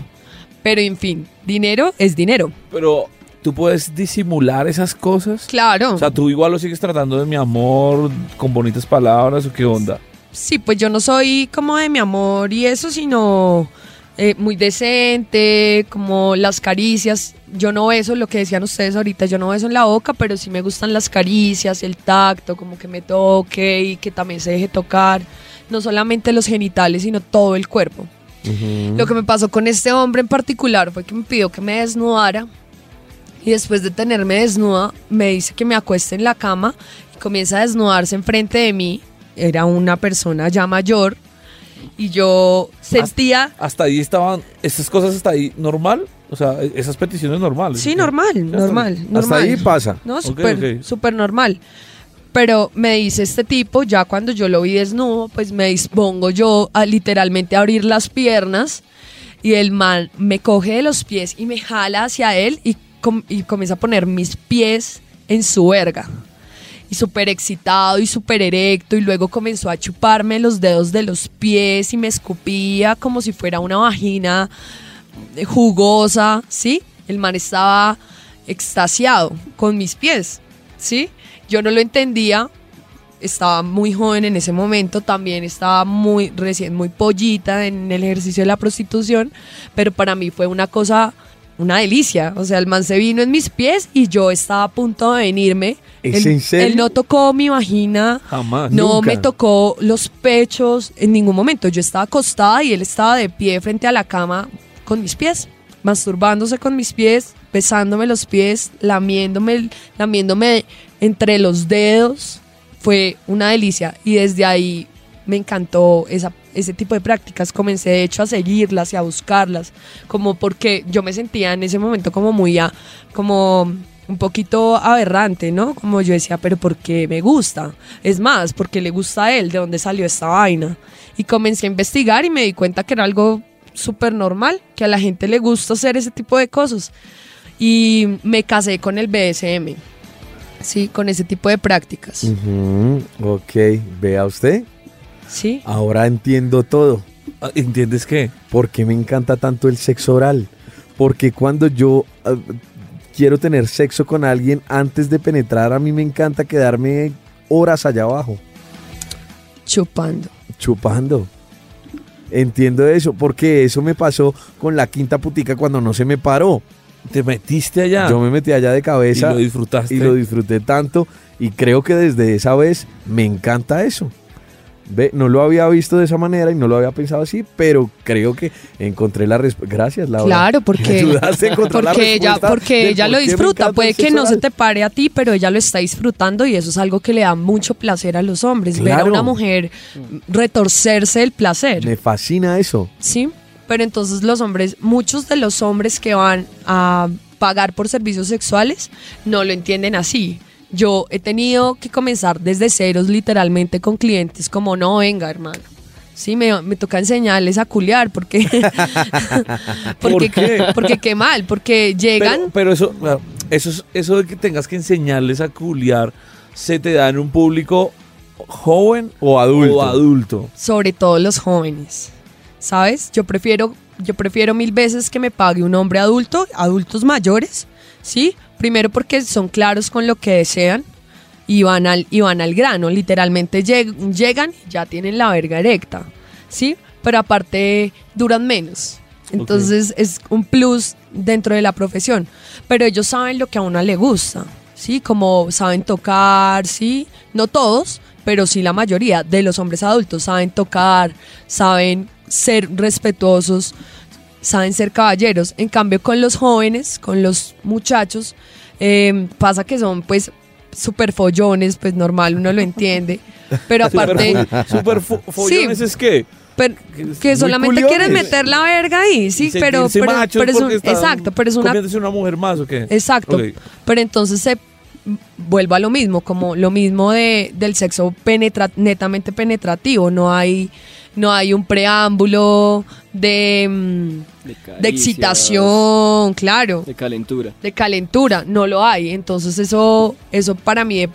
pero en fin, dinero es dinero. Pero tú puedes disimular esas cosas. Claro. O sea, tú igual lo sigues tratando de mi amor con bonitas palabras o qué onda. Sí, pues yo no soy como de mi amor y eso, sino eh, muy decente, como las caricias. Yo no beso lo que decían ustedes ahorita, yo no beso en la boca, pero sí me gustan las caricias, el tacto, como que me toque y que también se deje tocar. No solamente los genitales, sino todo el cuerpo. Lo que me pasó con este hombre en particular fue que me pidió que me desnudara y después de tenerme desnuda me dice que me acueste en la cama y comienza a desnudarse enfrente de mí. Era una persona ya mayor y yo sentía... Hasta ahí estaban, estas cosas hasta ahí normal. O sea, esas peticiones normales. Sí, normal, normal, normal. Hasta ahí pasa. No, súper normal. Pero me dice este tipo, ya cuando yo lo vi desnudo, pues me dispongo yo a literalmente abrir las piernas y el man me coge de los pies y me jala hacia él y, com- y comienza a poner mis pies en su verga. Y súper excitado y súper erecto y luego comenzó a chuparme los dedos de los pies y me escupía como si fuera una vagina eh, jugosa, ¿sí? El man estaba extasiado con mis pies, ¿sí? Yo no lo entendía, estaba muy joven en ese momento, también estaba muy recién, muy pollita en el ejercicio de la prostitución, pero para mí fue una cosa, una delicia. O sea, el man se vino en mis pies y yo estaba a punto de venirme. ¿Es él, en serio? él no tocó mi vagina, Jamás. no Nunca. me tocó los pechos en ningún momento. Yo estaba acostada y él estaba de pie frente a la cama con mis pies, masturbándose con mis pies, besándome los pies, lamiéndome, lamiéndome entre los dedos. Fue una delicia y desde ahí me encantó ese tipo de prácticas. Comencé de hecho a seguirlas y a buscarlas, como porque yo me sentía en ese momento como muy, como un poquito aberrante, ¿no? Como yo decía, pero ¿por qué me gusta? Es más, porque le gusta a él? ¿De dónde salió esta vaina? Y comencé a investigar y me di cuenta que era algo súper normal, que a la gente le gusta hacer ese tipo de cosas. Y me casé con el BSM, sí, con ese tipo de prácticas, Ujú, Ok, vea usted. sí. Ahora entiendo todo. Ah, ¿Entiendes qué? ¿Por qué me encanta tanto el sexo oral? Porque cuando yo ah, quiero tener sexo con alguien antes de penetrar, a mí me encanta quedarme horas allá abajo, Chupando. chupando. Entiendo eso, porque eso me pasó con la quinta putica cuando no se me paró. Te metiste allá Yo me metí allá de y cabeza lo disfrutaste. y lo disfruté tanto y creo que desde esa vez me encanta eso. Ve, no lo había visto de esa manera y no lo había pensado así, pero creo que encontré la respuesta. Gracias, Laura. Claro, Me porque, ayudaste a encontrar la porque ella, respuesta porque ella por lo disfruta. Puede que no se te pare a ti, pero ella lo está disfrutando y eso es algo que le da mucho placer a los hombres. Ver a Claro. una mujer retorcerse el placer. Me fascina eso. Sí, pero entonces los hombres, muchos de los hombres que van a pagar por servicios sexuales no lo entienden así. Yo he tenido que comenzar desde ceros literalmente con clientes como no venga hermano. Sí, me, me toca enseñarles a culiar porque porque, ¿Por qué? porque qué mal, porque llegan Pero, pero eso, bueno, eso, es- eso de que tengas que enseñarles a culiar, ¿se te da en un público joven O adulto. o adulto? sobre todo los jóvenes. ¿Sabes? Yo prefiero, yo prefiero mil veces que me pague un hombre adulto, adultos mayores, ¿sí? Primero porque son claros con lo que desean y van al, y van al grano. Literalmente lleg- llegan y ya tienen la verga erecta, ¿sí? Pero aparte duran menos. Entonces es un plus dentro de la profesión. Pero ellos saben lo que a una le gusta, ¿sí? Como saben tocar, ¿sí? No todos, pero sí la mayoría de los hombres adultos saben tocar, saben ser respetuosos, saben ser caballeros. En cambio, con los jóvenes, con los muchachos, eh, pasa que son pues super follones, pues normal, uno lo entiende. Pero aparte, Super, super fo- follones es que pero- que solamente quieren meter la verga ahí, sí, pero, pero, pero es un, exacto, pero es una una mujer más o qué? Exacto. Pero entonces se vuelve a lo mismo, como lo mismo de, del sexo penetra- netamente penetrativo. No hay, no hay un preámbulo de, mm, De, excitación, claro, De calentura. de calentura. No lo hay. Entonces eso, eso para mí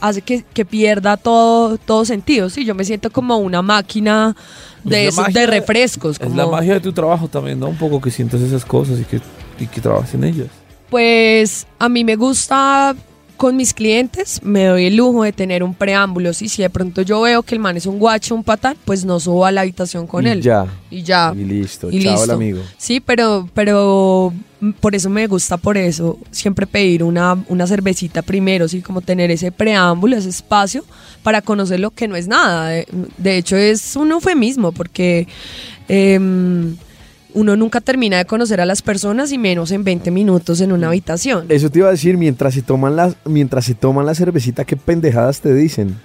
hace que, que pierda todo, todo sentido. Sí, yo me siento como una máquina de, Es esos- de refrescos. Es la magia de tu trabajo también, ¿no? Un poco que sientas esas cosas y que, y que trabajes en ellas. Pues a mí me gusta con mis clientes, me doy el lujo de tener un preámbulo. ¿sí? Si de pronto yo veo que el man es un guacho, un patán, pues no subo a la habitación con Y él. ya. Y ya. Y listo. Y Chao, amigo. Sí, pero, pero por eso me gusta, por eso siempre pedir una, una cervecita primero, sí, como tener ese preámbulo, ese espacio para conocer lo que no es nada. De, de hecho, es un eufemismo porque em, uno nunca termina de conocer a las personas y menos en 20 minutos en una habitación. Eso te iba a decir, mientras se toman la, mientras se toman la cervecita, ¿qué pendejadas te dicen?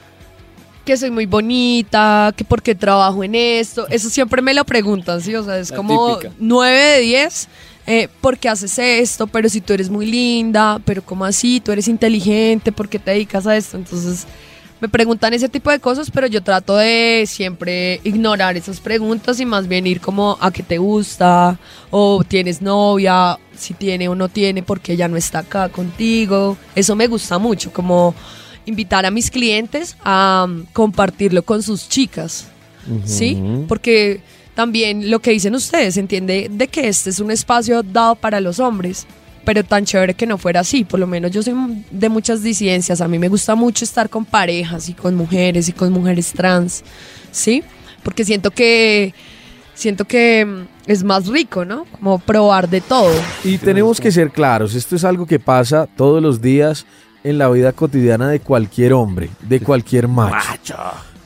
que soy muy bonita, que por qué trabajo en esto. Eso siempre me lo preguntan, ¿sí? O sea, es La como típica. 9 de 10. Eh, ¿Por qué haces esto? Pero si tú eres muy linda, pero ¿cómo así? Tú eres inteligente, ¿por qué te dedicas a esto? Entonces me preguntan ese tipo de cosas, pero yo trato de siempre ignorar esas preguntas y más bien ir como a qué te gusta, o tienes novia, si tiene o no tiene, porque ella no está acá contigo. Eso me gusta mucho, como invitar a mis clientes a um, compartirlo con sus chicas, ¿sí? Porque también lo que dicen ustedes, entiende de que este es un espacio dado para los hombres, pero tan chévere que no fuera así, por lo menos yo soy de muchas disidencias, a mí me gusta mucho estar con parejas y con mujeres y con mujeres trans, ¿sí? Porque siento que siento que mm, es más rico, ¿no? Como probar de todo. Y tenemos que ser claros, esto es algo que pasa todos los días en la vida cotidiana de cualquier hombre, de cualquier macho.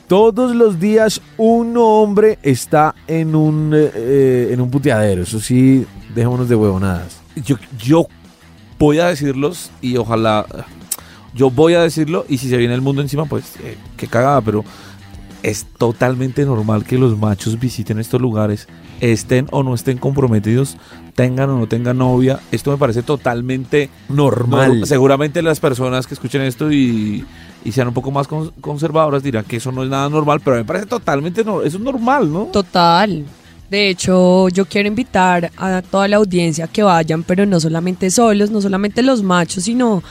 Todos los días un hombre está en un, eh, eh, en un puteadero, eso sí, dejémonos de huevonadas. Yo, yo voy a decirlos y ojalá. Yo voy a decirlo y si se viene el mundo encima, pues eh, qué cagada, pero es totalmente normal que los machos visiten estos lugares, estén o no estén comprometidos, tengan o no tengan novia. Esto me parece totalmente Normal. no, seguramente las personas que escuchen esto y, y sean un poco más con- conservadoras dirán que eso no es nada normal, pero me parece totalmente no, eso es normal, ¿no? Total. De hecho, yo quiero invitar a toda la audiencia que vayan, pero no solamente solos, no solamente los machos, sino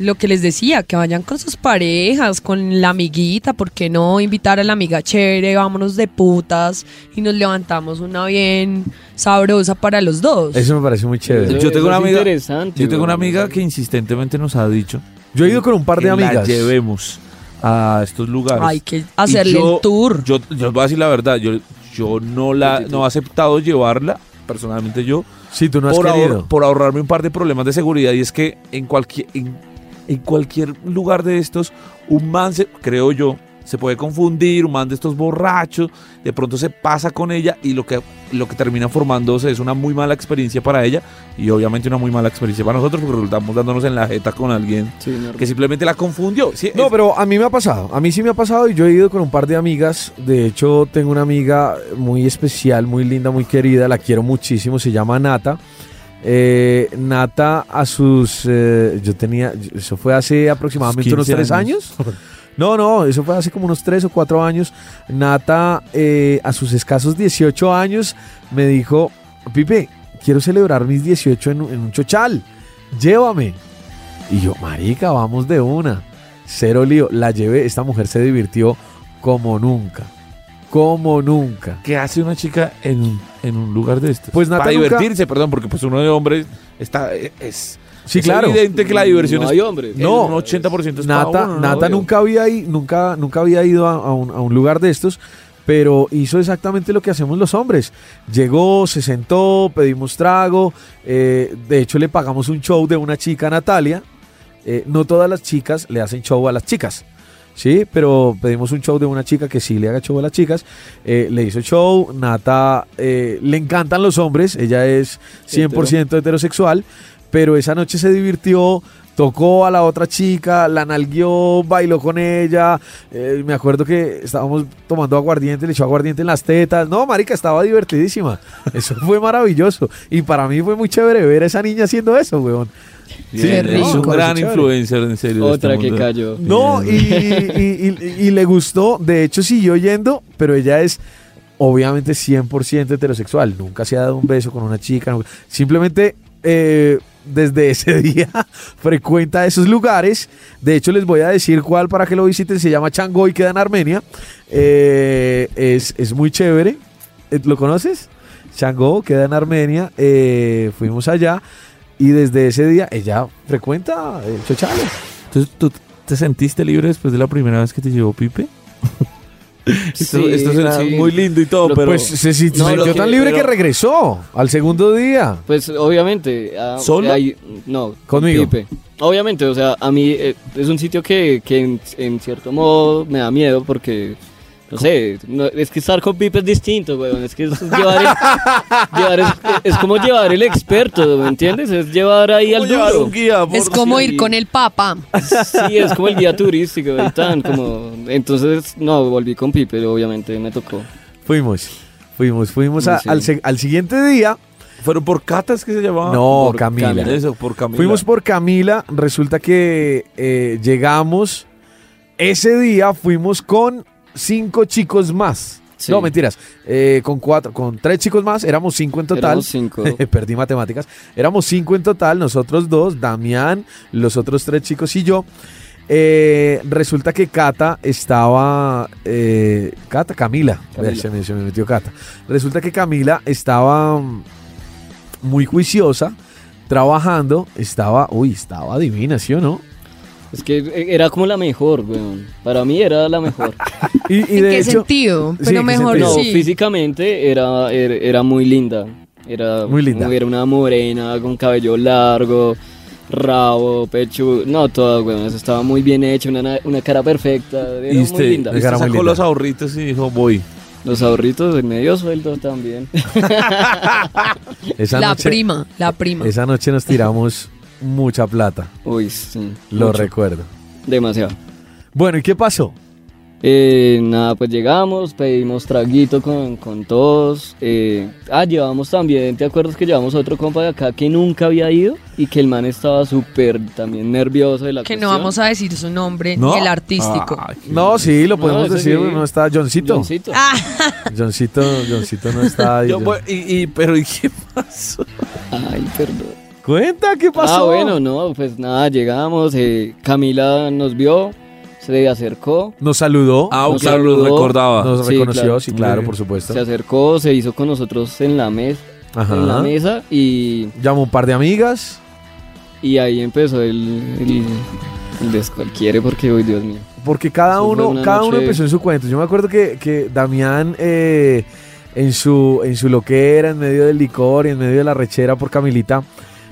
lo que les decía, que vayan con sus parejas, con la amiguita, ¿por qué no invitar a la amiga chévere? Vámonos de putas y nos levantamos una bien sabrosa para los dos. Eso me parece muy chévere. Yo tengo una amiga- interesante, Yo tengo una amiga que insistentemente nos ha dicho Yo he ido con un par de que la amigas. llevemos a estos lugares. Hay que hacerle yo- el tour. Yo, yo os voy a decir la verdad, yo, yo no la no he aceptado llevarla, personalmente yo, Sí, tú no has por, ahor- por ahorrarme un par de problemas de seguridad y es que en cualquier en, en cualquier lugar de estos un man se, creo yo se puede confundir un man de estos borrachos de pronto se pasa con ella y lo que lo que termina formándose es una muy mala experiencia para ella y obviamente una muy mala experiencia para nosotros porque resultamos dándonos en la jeta con alguien Sí, que simplemente la confundió Sí, No, es- pero a mí me ha pasado. A mí sí me ha pasado y yo he ido con un par de amigas. De hecho, tengo una amiga muy especial, muy linda, muy querida. La quiero muchísimo. Se llama Nata. Eh, Nata a sus... eh, yo tenía... Eso fue hace aproximadamente unos 15 tres años. No, no, eso fue hace como unos tres o cuatro años. Nata, eh, a sus escasos 18 años, me dijo, Pipe, quiero celebrar mis 18 en, un- en un chochal. Llévame. Y yo, marica, vamos de una. Cero lío. La llevé. Esta mujer se divirtió como nunca. Como nunca. ¿Qué hace una chica en, un- en un lugar de estos? Pues Nata Para nunca- divertirse, perdón, porque pues uno de hombres está es, Sí, es claro. evidente que la diversión No es hay hombres. No, un 80% es para Nata, uno, ¿no? Nata nunca había ido, nunca, nunca había ido a, a un, a un lugar de estos, pero hizo exactamente lo que hacemos los hombres. Llegó, se sentó, pedimos trago, eh, de hecho le pagamos un show de una chica, Natalia. Eh, no todas las chicas le hacen show a las chicas. Sí, pero pedimos un show de una chica que sí le haga show a las chicas. Eh, le hizo show. Nata eh, le encantan los hombres. Ella es 100% heterosexual. Pero esa noche se divirtió. Tocó a la otra chica, la nalgueó, bailó con ella. Eh, me acuerdo que estábamos tomando aguardiente, le echó aguardiente en las tetas. No, marica, estaba divertidísima. Eso fue maravilloso. Y para mí fue muy chévere ver a esa niña haciendo eso, weón. Qué es un gran influencer, en serio. de Otra este que cayó. No, y, y- y- y le gustó, de hecho siguió yendo, pero ella es obviamente 100% heterosexual, nunca se ha dado un beso con una chica, simplemente eh, desde ese día frecuenta esos lugares, de hecho les voy a decir cuál para que lo visiten, se llama Changoy, queda en Armenia, Eh, es, es muy chévere, Eh, ¿lo conoces? Chango queda en Armenia, eh, fuimos allá y desde ese día ella frecuenta el Chochale. Entonces, ¿tú te sentiste libre después de la primera vez que te llevó Pipe? esto, Sí, esto suena sí. muy lindo y todo, Lo- pero... Pues se sintió No, lo que- tan libre que regresó al segundo día. Pues obviamente. ah, ¿Solo? hay- no, con Conmigo. Pipe. Obviamente, o sea, a mí eh, es un sitio que, que en, en cierto modo me da miedo porque, no sé, no- es que estar con Pipe es distinto, weón. Es que es llevar el, llevar es, es como llevar el experto, ¿me entiendes? Es llevar ahí ¿Cómo al llevar duro. un guía? Es como ir con el papa. Sí, es como el guía turístico y tan, como... Entonces, no, volví con Pipe, obviamente me tocó. Fuimos, fuimos, fuimos a- Sí. al, al siguiente día. ¿Fueron por Catas que se llamaba? No, Por Camila. Eso, por Camila. Fuimos por Camila. Resulta que eh, llegamos. Ese día fuimos con cinco chicos más. Sí. No, mentiras. eh, con cuatro, con tres chicos más. Éramos cinco en total. Éramos cinco. Perdí matemáticas. Éramos cinco en total, nosotros dos, Damián, los otros tres chicos y yo. Eh, resulta que Cata estaba. eh, Cata, Camila. Camila. Ver, Se, me, se me metió Cata. Resulta que Camila estaba mm, muy juiciosa, trabajando. Estaba. Uy, estaba divina, ¿sí o no? Es que era como la mejor, weón. Para mí era la mejor. Y, y ¿En de qué hecho, sentido? Pero ¿en qué mejor sentido? No, sí. físicamente era, era, era muy linda. Era, Muy linda. Era una morena con cabello largo, rabo, pecho. No, todo, weón. Eso estaba muy bien hecho. Una, na- una cara perfecta. Era Y muy usted, linda. usted muy sacó linda. los ahorritos y dijo, voy. Los ahorritos de medio sueldo también. esa La noche, prima, la prima. esa noche nos tiramos mucha plata. Uy, sí. Lo mucho. recuerdo. Demasiado. Bueno, ¿y qué pasó? Eh, nada, pues llegamos, pedimos traguito con, con todos. eh, ah, llevamos también, ¿te acuerdas que llevamos otro compa de acá que nunca había ido? Y que el man estaba súper también nervioso de la Que no vamos a decir su nombre No. ni el artístico. Qué- No, sí, lo podemos ese decir. sí. No está Johncito. Johncito. Ah, Johncito, Johncito no está ahí. Yo, y, y- pero ¿y qué pasó? Ay, perdón. Cuenta, ¿qué pasó? Ah, bueno, no, pues nada, llegamos, eh, Camila nos vio, se acercó, Nos saludó. Ah, Nos claro, lo saludó. recordaba. nos sí, reconoció, claro. sí, claro, por supuesto. se acercó, se hizo con nosotros en la mesa, Ajá. en la mesa y, Llamó un par de amigas. y ahí empezó el, el, el descualquiere porque, hoy Dios mío. Porque cada Eso uno, cada uno empezó en su cuento. Yo me acuerdo que, que Damián eh, en su en su loquera, en medio del licor y en medio de la rechera por Camilita,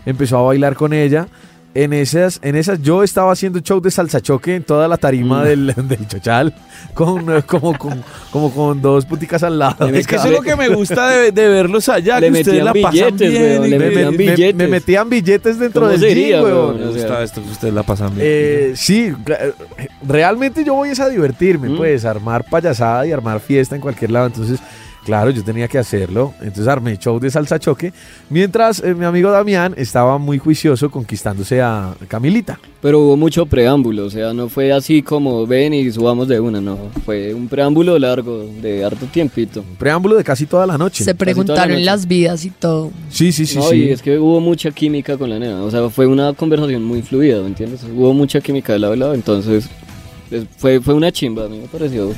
empezó a bailar con ella. En esas, en esas yo estaba haciendo show de salsa choque en toda la tarima Mm. del, del chochal, con, como, con, como con dos puticas al lado. Es que eso es lo que me gusta de, de verlos allá, Le que ustedes metían la pasan bien. weón, le me, metían me- billetes. me metían billetes dentro ¿Cómo del sería, gym, weón. weón? Me gusta esto que ustedes la pasan bien. Eh, sí, realmente yo voy es a divertirme, Mm. pues, armar payasada y armar fiesta en cualquier lado. Entonces, claro, yo tenía que hacerlo. Entonces armé show de salsa choque, mientras eh, mi amigo Damián estaba muy juicioso conquistándose a Camilita. Pero hubo mucho preámbulo, o sea, no fue así como ven y subamos de una, no. Fue un preámbulo largo, de harto tiempito. Un preámbulo de casi toda la noche. se la preguntaron noche. las vidas y todo. Sí, sí, sí, no, sí. y es que hubo mucha química con la nena, o sea, fue una conversación muy fluida, ¿me entiendes? Hubo mucha química de lado a lado, entonces es- fue, fue una chimba, a mí me pareció.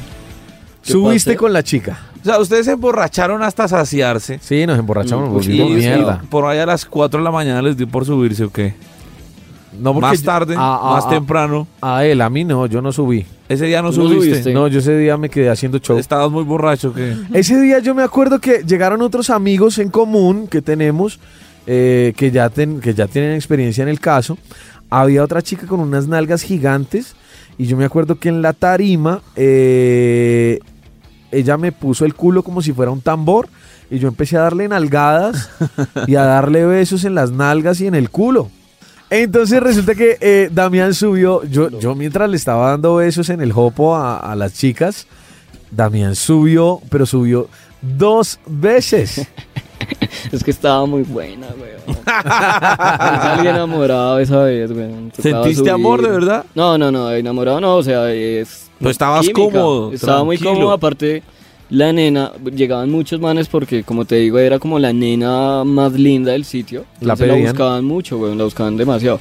¿Qué Subiste con la chica. O sea, ustedes se emborracharon hasta saciarse. Sí, nos emborrachamos, Mm, Y mierda. por ahí a las 4 de la mañana les dio por subirse o qué. No, porque Más yo- tarde, a, a- más a- temprano. A él, a mí no, yo no subí. Ese día no subiste. subiste. No, yo ese día me quedé haciendo show. Estabas muy borracho que. Ese día yo me acuerdo que llegaron otros amigos en común que tenemos, eh, que, ya ten- que ya tienen experiencia en el caso. Había otra chica con unas nalgas gigantes y yo me acuerdo que en la tarima eh, ella me puso el culo como si fuera un tambor y yo empecé a darle nalgadas y a darle besos en las nalgas y en el culo. Entonces resulta que eh, Damián subió, yo, yo mientras le estaba dando besos en el jopo a, a las chicas, Damián subió, pero subió dos veces. Es que estaba muy buena, weón. Salí enamorado esa vez, weón. Tocaba ¿Sentiste subir. amor de verdad? No, no, no, enamorado no, o sea, es... Pues estabas cómodo, Estaba muy cómodo, aparte la nena, llegaban muchos manes porque como te digo, era como la nena más linda del sitio. La la, buscaban mucho, weón, la buscaban demasiado.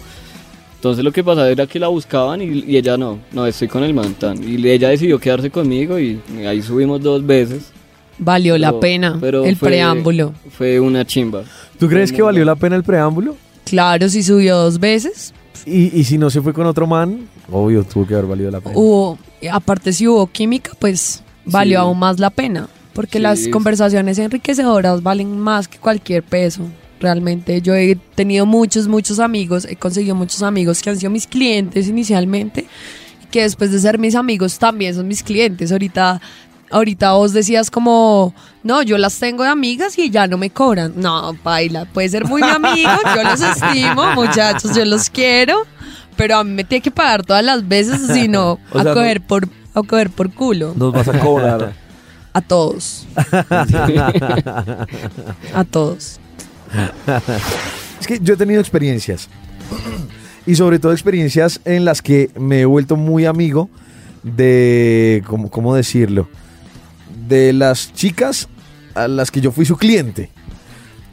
Entonces lo que pasaba era que la buscaban y, y ella no, no, estoy con el man tan. Y ella decidió quedarse conmigo y ahí subimos dos veces. Valió la Pero- pena pero el fue- preámbulo. Fue una chimba. ¿Tú crees que valió la pena el preámbulo? Claro, si subió dos veces, Y, y si no se fue con otro man, obvio, tuvo que haber valido la pena. hubo, aparte si hubo química, pues valió Sí. aún más la pena. Porque Sí, las es- conversaciones enriquecedoras valen más que cualquier peso. Realmente yo he tenido muchos, muchos amigos, he conseguido muchos amigos que han sido mis clientes inicialmente que después de ser mis amigos también son mis clientes. Ahorita, ahorita vos decías como, no, yo las tengo de amigas y ya no me cobran. No, baila, puede ser muy mi amigo, yo los estimo, muchachos, yo los quiero, pero a mí me tiene que pagar todas las veces, sino O a coger por a coger por culo. Nos vas a cobrar. A todos. a todos. Es que yo he tenido experiencias. Y sobre todo experiencias en las que me he vuelto muy amigo de, ¿cómo, cómo decirlo? De las chicas a las que yo fui su cliente.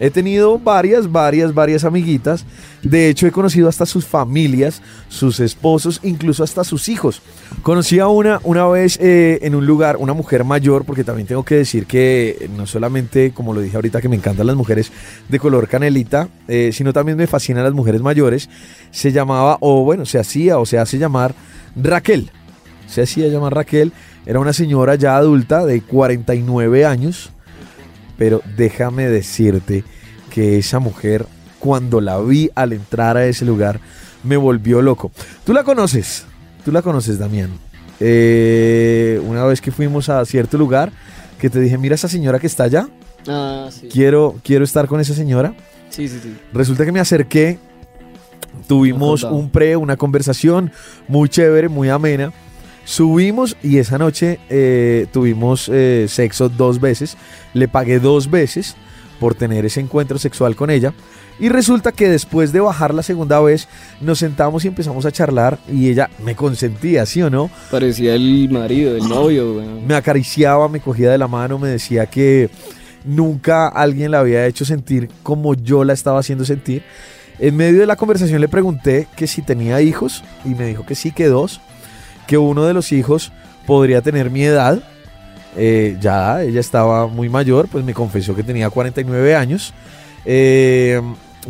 He tenido varias, varias, varias amiguitas. De hecho, he conocido hasta sus familias, sus esposos, incluso hasta sus hijos. Conocí a una una vez eh, en un lugar, una mujer mayor, porque también tengo que decir que no solamente, como lo dije ahorita, que me encantan las mujeres de color canelita, eh, sino también me fascinan las mujeres mayores. Se llamaba, o bueno, se hacía o se hace llamar Raquel. Se hacía llamar Raquel. Era una señora ya adulta de 49 años. Pero déjame decirte que esa mujer, cuando la vi al entrar a ese lugar, me volvió loco. Tú la conoces, tú la conoces, Damián. Eh, una vez que fuimos a cierto lugar, que te dije, mira esa señora que está allá, Ah, sí. quiero, quiero estar con esa señora. Sí, sí, sí. Resulta que me acerqué, tuvimos un pre, una conversación muy chévere, muy amena. Subimos y esa noche eh, tuvimos eh, sexo dos veces. Le pagué dos veces por tener ese encuentro sexual con ella. Y resulta que después de bajar la segunda vez, nos sentamos y empezamos a charlar y ella me consentía, ¿sí o no? Parecía el marido, el novio. Me acariciaba, me cogía de la mano, me decía que nunca alguien la había hecho sentir como yo la estaba haciendo sentir. En medio de la conversación le pregunté que si tenía hijos y me dijo que sí, que dos, que uno de los hijos podría tener mi edad. Eh, ya ella estaba muy mayor, pues me confesó que tenía 49 años, eh,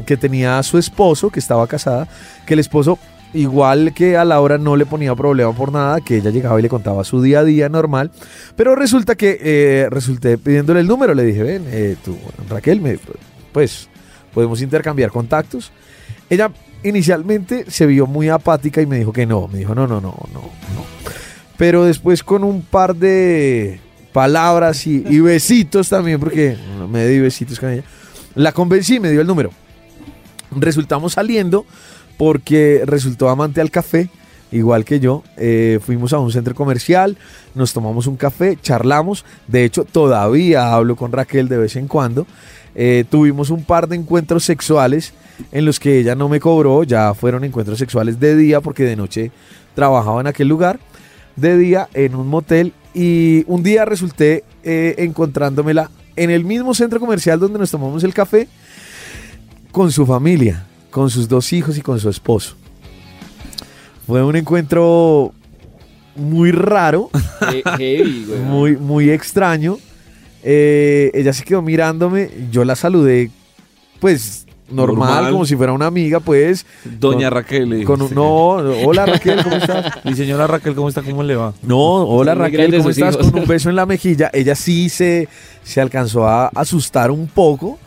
que tenía a su esposo, que estaba casada, que el esposo, igual que a Laura, no le ponía problema por nada, que ella llegaba y le contaba su día a día normal, pero resulta que eh, resulté pidiéndole el número, le dije, ven, tú, Raquel, me, pues podemos intercambiar contactos. Ella inicialmente se vio muy apática y me dijo que no, me dijo no, no, no, no, no. Pero después con un par de palabras y, besitos también, porque me di besitos con ella, la convencí y me dio el número. Resultamos saliendo porque resultó amante al café, igual que yo. Eh, fuimos a un centro comercial, nos tomamos un café, charlamos. De hecho, todavía hablo con Raquel de vez en cuando. Eh, tuvimos un par de encuentros sexuales en los que ella no me cobró, ya fueron encuentros sexuales de día porque de noche trabajaba en aquel lugar, de día en un motel y un día resulté eh, encontrándomela en el mismo centro comercial donde nos tomamos el café con su familia, con sus dos hijos y con su esposo. Fue un encuentro muy raro, Heavy, muy, muy extraño. Eh, ella se quedó mirándome, yo la saludé, pues normal, Normal. como si fuera una amiga, pues. Doña Con- Raquel. le Con un- dijiste no, hola Raquel, ¿cómo estás? Mi señora Raquel, ¿cómo está? ¿Cómo le va? No, hola Raquel, ¿cómo estás? hijos. Con un beso en la mejilla. Ella sí se, se alcanzó a asustar un poco,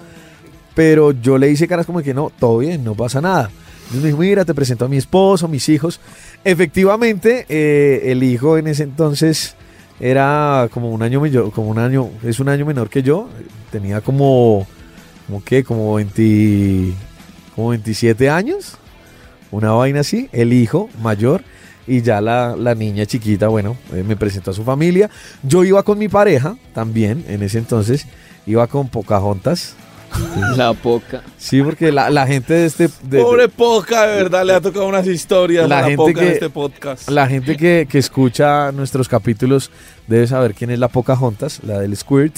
pero yo le hice caras como que no, todo bien, no pasa nada. Entonces me dijo, mira, te presento a mi esposo, mis hijos. Efectivamente, eh, el hijo en ese entonces era como un año mayor, como un año, es un año menor que yo. Tenía como, como qué, como 20, como 27 años, una vaina así. El hijo mayor y ya la, la niña chiquita, bueno, eh, me presentó a su familia. Yo iba con mi pareja también, en ese entonces, iba con Pocahontas. La poca. Sí, porque la, la gente de este... de- Pobre Poca, de verdad, le ha tocado unas historias La a la gente Poca que- en este podcast. La gente que, que escucha nuestros capítulos debe saber quién es la Pocahontas, la del Squirt.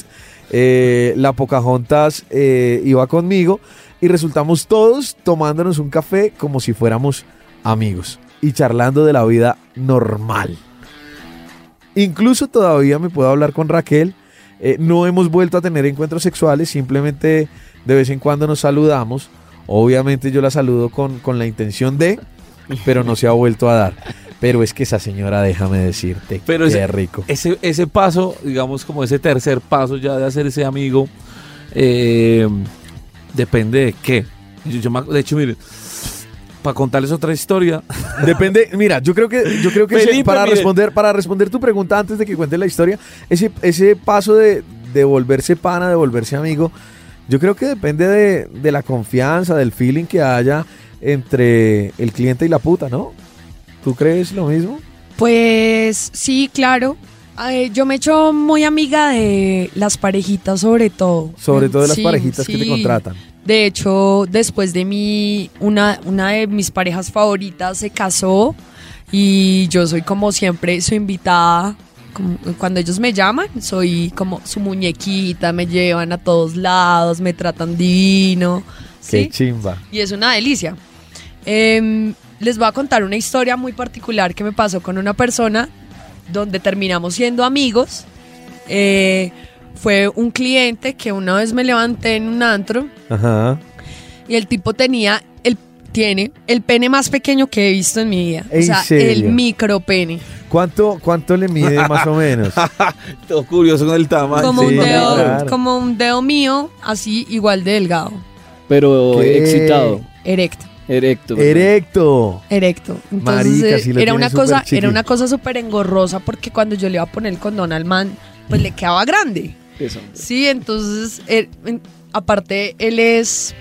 Eh, la Pocahontas eh, iba conmigo y resultamos todos tomándonos un café como si fuéramos amigos y charlando de la vida normal. Incluso todavía me puedo hablar con Raquel. Eh, no hemos vuelto a tener encuentros sexuales, simplemente de vez en cuando nos saludamos. Obviamente yo la saludo con, con la intención de, pero no se ha vuelto a dar. Pero es que esa señora, déjame decirte, Pero qué ese- rico. ese, ese paso, digamos, como ese tercer paso ya de hacer ese amigo, eh, depende de qué. Yo- yo de hecho, mire, para contarles otra historia, Depende, mira, yo creo que, yo creo que ese- para mire. responder, para responder tu pregunta antes de que cuente la historia, ese, ese paso de, de volverse pana, de volverse amigo, yo creo que depende de, de la confianza, del feeling que haya entre el cliente y la puta, ¿no? ¿Tú crees lo mismo? Pues sí, claro. Yo me he hecho muy amiga de las parejitas sobre todo. Sobre todo de las Sí, parejitas que te contratan. De hecho, después de mí, una, una de mis parejas favoritas se casó y yo soy como siempre su invitada. Como- Cuando ellos me llaman, soy como su muñequita, me llevan a todos lados, me tratan divino. Qué ¿sí? chimba. y es una delicia. Em, les voy a contar una historia muy particular que me pasó con una persona donde terminamos siendo amigos. Eh, fue un cliente que una vez me levanté en un antro Ajá. y el tipo tenía el tiene el pene más pequeño que he visto en mi vida. O ¿En sea, serio? el micro pene. ¿Cuánto, ¿Cuánto le mide más o menos? todo curioso con el tamaño. Como, sí, un dedo, claro. como un dedo mío, así igual de delgado. Pero ¿Qué? excitado. Erecto. Erecto. Erecto. Erecto. Entonces, Marica, lo era una cosa, chiqui. era una cosa súper engorrosa porque cuando yo le iba a poner el condón al man, pues le quedaba grande. Eso. Sí, entonces, él- aparte, él es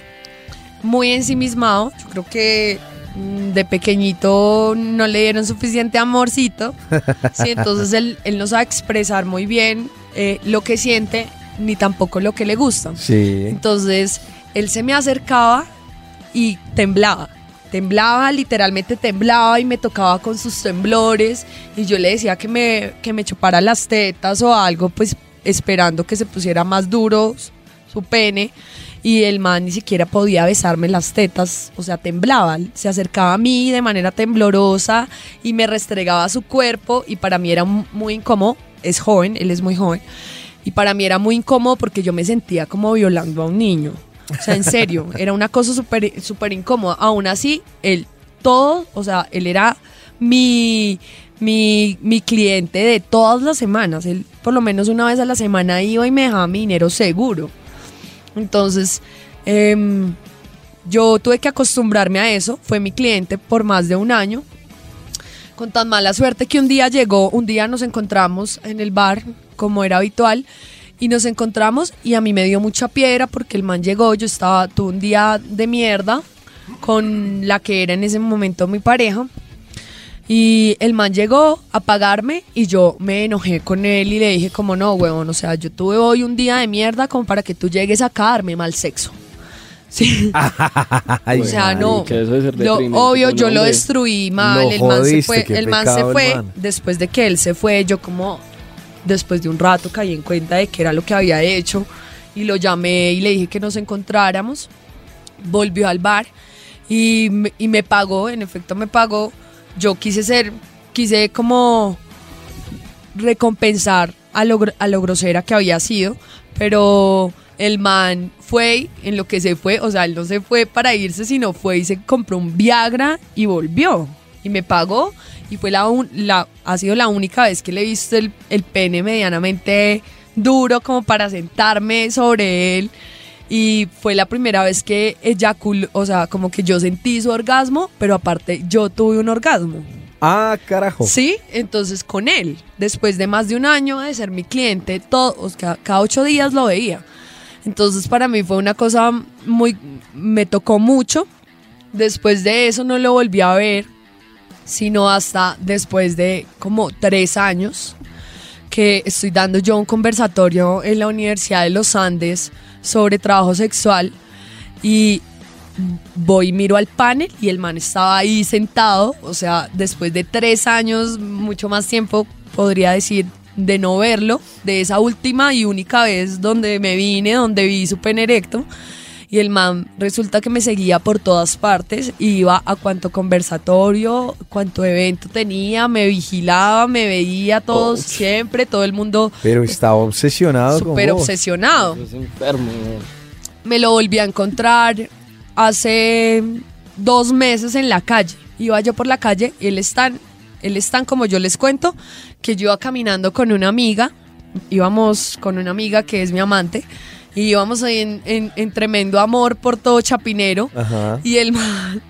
muy ensimismado. Yo creo que mm, de pequeñito no le dieron suficiente amorcito. Sí, entonces él, él no sabe expresar muy bien eh, lo que siente ni tampoco lo que le gusta. Sí. Entonces él se me acercaba y temblaba. Temblaba, literalmente temblaba y me tocaba con sus temblores y yo le decía que me, que me chupara las tetas o algo, pues esperando que se pusiera más duro su pene y el man ni siquiera podía besarme las tetas, o sea, temblaba, se acercaba a mí de manera temblorosa y me restregaba su cuerpo y para mí era mu- muy incómodo, es joven, él es muy joven, y para mí era muy incómodo porque yo me sentía como violando a un niño. O sea, en serio, era una cosa súper súper incómoda. Aún así, él todo, o sea, él era mi, mi, mi cliente de todas las semanas. Él por lo menos una vez a la semana iba y me dejaba mi dinero seguro. Entonces, em, yo tuve que acostumbrarme a eso. Fue mi cliente por más de un año. Con tan mala suerte que un día llegó, un día nos encontramos en el bar, como era habitual, y nos encontramos y a mí me dio mucha piedra porque el man llegó, yo estaba, tuve un día de mierda con la que era en ese momento mi pareja. Y el man llegó a pagarme y yo me enojé con él y le dije como no, huevón, o sea, yo tuve hoy un día de mierda como para que tú llegues a darme mal sexo. Sí. Ay, o sea, no. Lo- obvio, yo lo destruí mal. El man se fue. El man se fue. man. Después de que él se fue, yo como después de un rato caí en cuenta de que era lo que había hecho y lo llamé y le dije que nos encontráramos. Volvió al bar y, y me pagó, en efecto me pagó. Yo quise ser, quise como recompensar a lo, a lo grosera que había sido, pero el man fue en lo que se fue, o sea, él no se fue para irse, sino fue y se compró un Viagra y volvió y me pagó y fue la, un- la ha sido la única vez que le he visto el, el pene medianamente duro como para sentarme sobre él y fue la primera vez que eyaculó, o sea, como que yo sentí su orgasmo, pero aparte yo tuve un orgasmo. Ah, carajo. Sí, entonces con él, después de más de un año de ser mi cliente, todo, o sea, cada ocho días lo veía. Entonces para mí fue una cosa muy, me tocó mucho. Después de eso no lo volví a ver, sino hasta después de como tres años que estoy dando yo un conversatorio en la Universidad de los Andes sobre trabajo sexual y voy miro al panel y el man estaba ahí sentado, o sea, después de tres años, mucho más tiempo, podría decir, de no verlo, de esa última y única vez donde me vine, donde vi su pene erecto. Y el man resulta que me seguía por todas partes, iba a cuanto conversatorio, cuanto evento tenía, me vigilaba, me veía todos, siempre, todo el mundo Pero estaba obsesionado con súper obsesionado. Es enfermo, me lo volví a encontrar hace dos meses en la calle. Iba yo por la calle, él es tan, él es tan como yo les cuento, que yo iba caminando con una amiga, íbamos con una amiga que es mi amante, y íbamos ahí en, en- en tremendo amor por todo Chapinero, Ajá. y el man,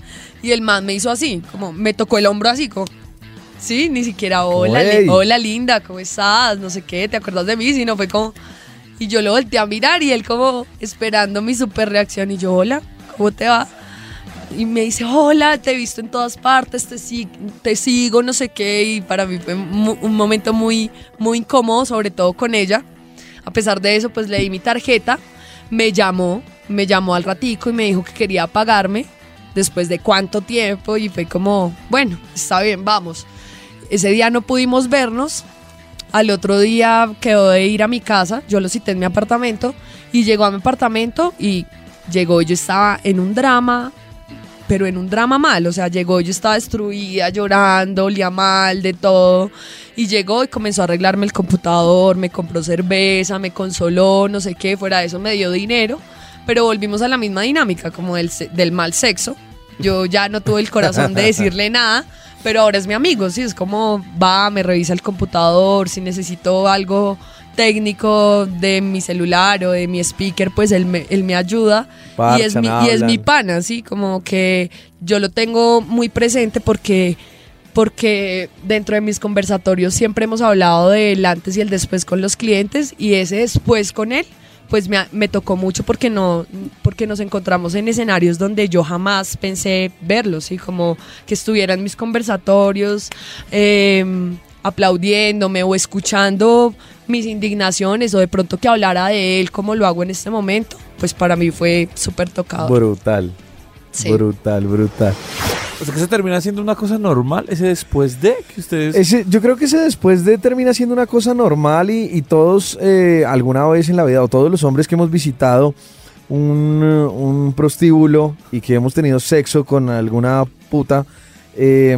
y el man me hizo así, como me tocó el hombro así, como, sí, ni siquiera hola, li- hola linda, ¿cómo estás? No sé qué, ¿te acuerdas de mí? Sino fue como, y yo lo volteé a mirar y él como esperando mi super reacción y yo, hola, ¿cómo te va? Y me dice, hola, te he visto en todas partes, te, sig- te sigo, no sé qué. Y para mí fue un momento muy, muy incómodo, sobre todo con ella. A pesar de eso, pues le di mi tarjeta, me llamó, me llamó al ratico y me dijo que quería pagarme después de cuánto tiempo y fue como, bueno, está bien, vamos. Ese día no pudimos vernos, al otro día quedó de ir a mi casa, yo lo cité en mi apartamento y llegó a mi apartamento y llegó yo estaba en un drama, pero en un drama mal, o sea, llegó yo estaba destruida, llorando, olía mal, de todo, y llegó y comenzó a arreglarme el computador, me compró cerveza, me consoló, no sé qué, fuera de eso me dio dinero, pero volvimos a la misma dinámica, como del, del mal sexo. Yo ya no tuve el corazón de decirle nada, pero ahora es mi amigo, sí, es como va, me revisa el computador, si necesito algo técnico de mi celular o de mi speaker, pues él me, él me ayuda. Y es, mi, y es mi pana, sí, como que yo lo tengo muy presente porque porque dentro de mis conversatorios siempre hemos hablado del antes y el después con los clientes y ese después con él pues me, me tocó mucho porque no porque nos encontramos en escenarios donde yo jamás pensé verlos y como que estuvieran mis conversatorios eh, aplaudiéndome o escuchando mis indignaciones o de pronto que hablara de él como lo hago en este momento pues para mí fue súper tocado Brutal. Sí. Brutal, brutal. O sea que se termina siendo una cosa normal ese después de que ustedes. Ese, yo creo que ese después de termina siendo una cosa normal y, y todos eh, alguna vez en la vida, o todos los hombres que hemos visitado un, eh, un prostíbulo y que hemos tenido sexo con alguna puta, eh,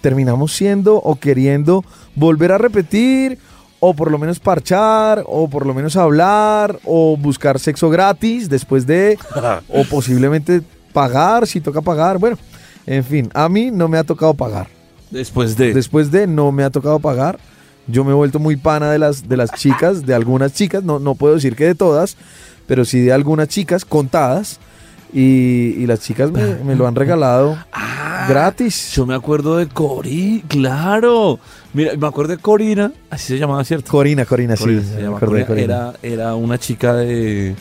terminamos siendo o queriendo volver a repetir o por lo menos parchar o por lo menos hablar o buscar sexo gratis después de o posiblemente pagar si toca pagar. Bueno, en fin, a mí no me ha tocado pagar. Después de. Después de no me ha tocado pagar. Yo me he vuelto muy pana de las, de las chicas, de algunas chicas, no, no puedo decir que de todas, pero sí de algunas chicas contadas. Y, y las chicas me, me lo han regalado Ah, gratis. Yo me acuerdo de Cori, claro. Mira, me acuerdo de Corina, así se llamaba, ¿cierto? Corina, Corina, sí. Corina, se me llama acuerdo de Corina. Corina. Era, era una chica de.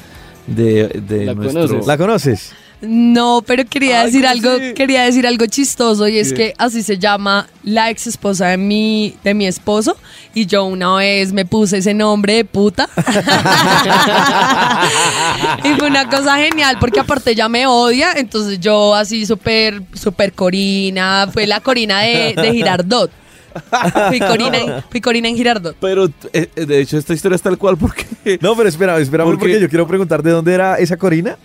de, de ¿La nuestro. conoces? ¿La conoces? No, pero quería Ay, decir ¿cómo algo, quería decir algo chistoso y es ¿Qué? que así se llama la ex esposa de mi, de mi esposo y yo una vez me puse ese nombre de puta y fue una cosa genial porque aparte ella me odia, entonces yo así súper, súper Corina, fue la Corina de, de Girardot. Fui Corina, en, fui Corina en Girardot. Pero eh, eh, de hecho, esta historia es tal cual porque. No, pero espera, espera, ¿Por porque yo quiero preguntar de dónde era esa Corina.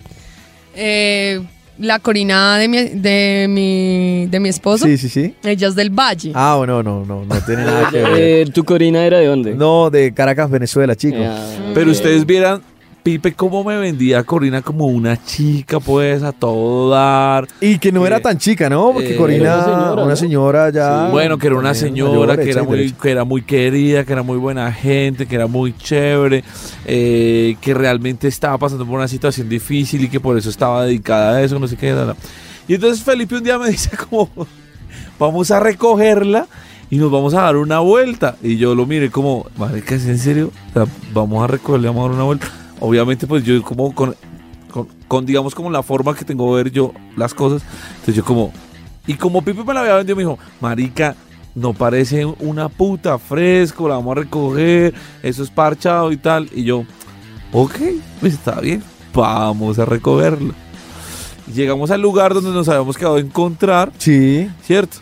Eh, la Corina de mi, de mi, de mi esposo, Sí, sí, sí. ella es del Valle. Ah, no, no, no, no tiene nada que ver. Eh, ¿Tu Corina era de dónde? No, de Caracas, Venezuela, chico. Ah, Pero ustedes vieran, Pipe, cómo me vendía a Corina como una chica, pues, a todo dar. Y que no Eh, era tan chica, ¿no? Porque eh, Corina, era una señora, una ¿no? señora ya. bueno, que era una señora, mayor, que, era muy, que era muy querida, que era muy buena gente, que era muy chévere, eh, que realmente estaba pasando por una situación difícil y que por eso estaba dedicada a eso, no sé qué. da, da. Y entonces Felipe un día me dice como, vamos a recogerla y nos vamos a dar una vuelta. Y yo lo miré como, marica, ¿es en serio? O sea, vamos a recogerla, vamos a dar una vuelta. Obviamente, pues yo como con, con, con, digamos, como la forma que tengo de ver yo las cosas. Entonces yo como, y como Pipe me la había vendido, me dijo, marica, no parece una puta fresco, la vamos a recoger, eso es parchado y tal. Y yo, ok, pues está bien, vamos a recogerlo. Llegamos al lugar donde nos habíamos quedado a encontrar, Sí. ¿cierto?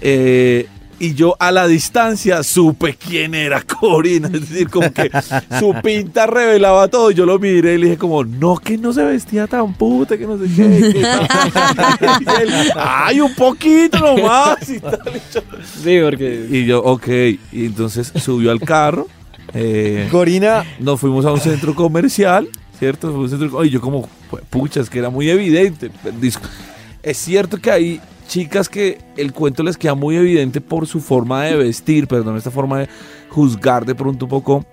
Eh, y yo a la distancia supe quién era Corina, es decir, como que su pinta revelaba todo. Yo lo miré y le dije como, no, que no se vestía tan puta, que no sé qué. que tal". Y él, Ay, un poquito nomás y tal. Y yo, Sí, porque. y yo, ok. Y entonces subió al carro. eh, Corina, nos fuimos a un centro comercial, ¿cierto? Fue un centro y yo como, pues, pucha, es que era muy evidente. Es cierto que hay chicas que el cuento les queda muy evidente por su forma de vestir, perdón, esta forma de juzgar de pronto un poco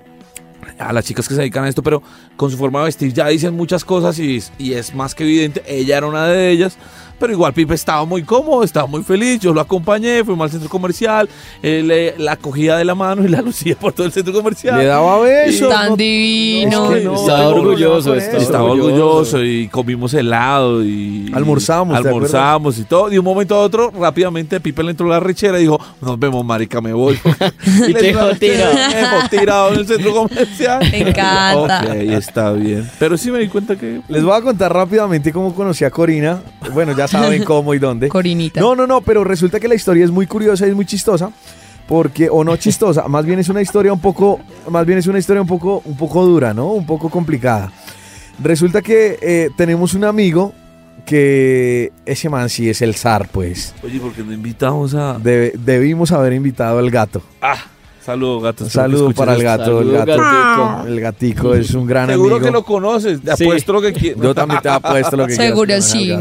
a las chicas que se dedican a esto, pero con su forma de vestir ya dicen muchas cosas y, y es más que evidente. Ella era una de ellas, pero igual Pipe estaba muy cómodo, estaba muy feliz. Yo lo acompañé, fuimos al centro comercial, él, eh, la cogía de la mano y la lucía por todo el centro comercial. le daba besos. Tan no- divino. es que no, Estaba orgulloso, estaba. Estaba orgulloso. y comimos helado y Almorzamos, ¿te almorzamos y todo. De un momento a otro, rápidamente Pipe le entró la rechera y dijo, nos vemos, marica, me voy. Y Le dejó tirado. dejó tirado en el centro comercial. Me encanta. Ok, está bien. Pero sí me di cuenta que... Les voy a contar rápidamente cómo conocí a Corina. Bueno, ya saben cómo y dónde. Corinita. No, no, no, pero resulta que la historia es muy curiosa y es muy chistosa. Porque, o no chistosa, más bien es una historia un poco, más bien es una historia un poco, un poco dura, ¿no? Un poco complicada. Resulta que eh, tenemos un amigo que ese man sí es el zar, pues. Oye, porque no invitamos a... Debe- debimos haber invitado al gato. Ah, saludo, gato. Saludo para el gato, el Saludos, gato. gatico. El gatico es un gran Seguro amigo. que lo conoces. Te Sí. apuesto lo que quieras. Yo también te apuesto lo que quieras Seguro con el sí.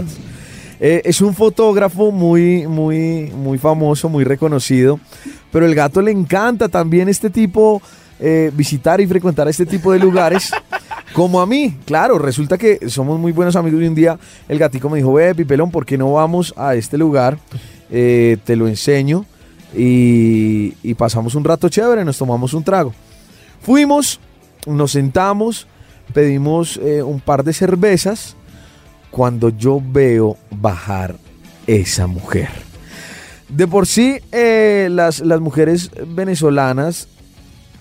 Eh, es un fotógrafo muy, muy, muy famoso, muy reconocido, pero el gato le encanta también este tipo, eh, visitar y frecuentar este tipo de lugares, como a mí. Claro, resulta que somos muy buenos amigos y un día el gatico me dijo, ve, Pipelón, ¿por qué no vamos a este lugar? Eh, te lo enseño y, y pasamos un rato chévere, nos tomamos un trago. Fuimos, nos sentamos, pedimos eh, un par de cervezas cuando yo veo bajar esa mujer. De por sí, eh, las, las mujeres venezolanas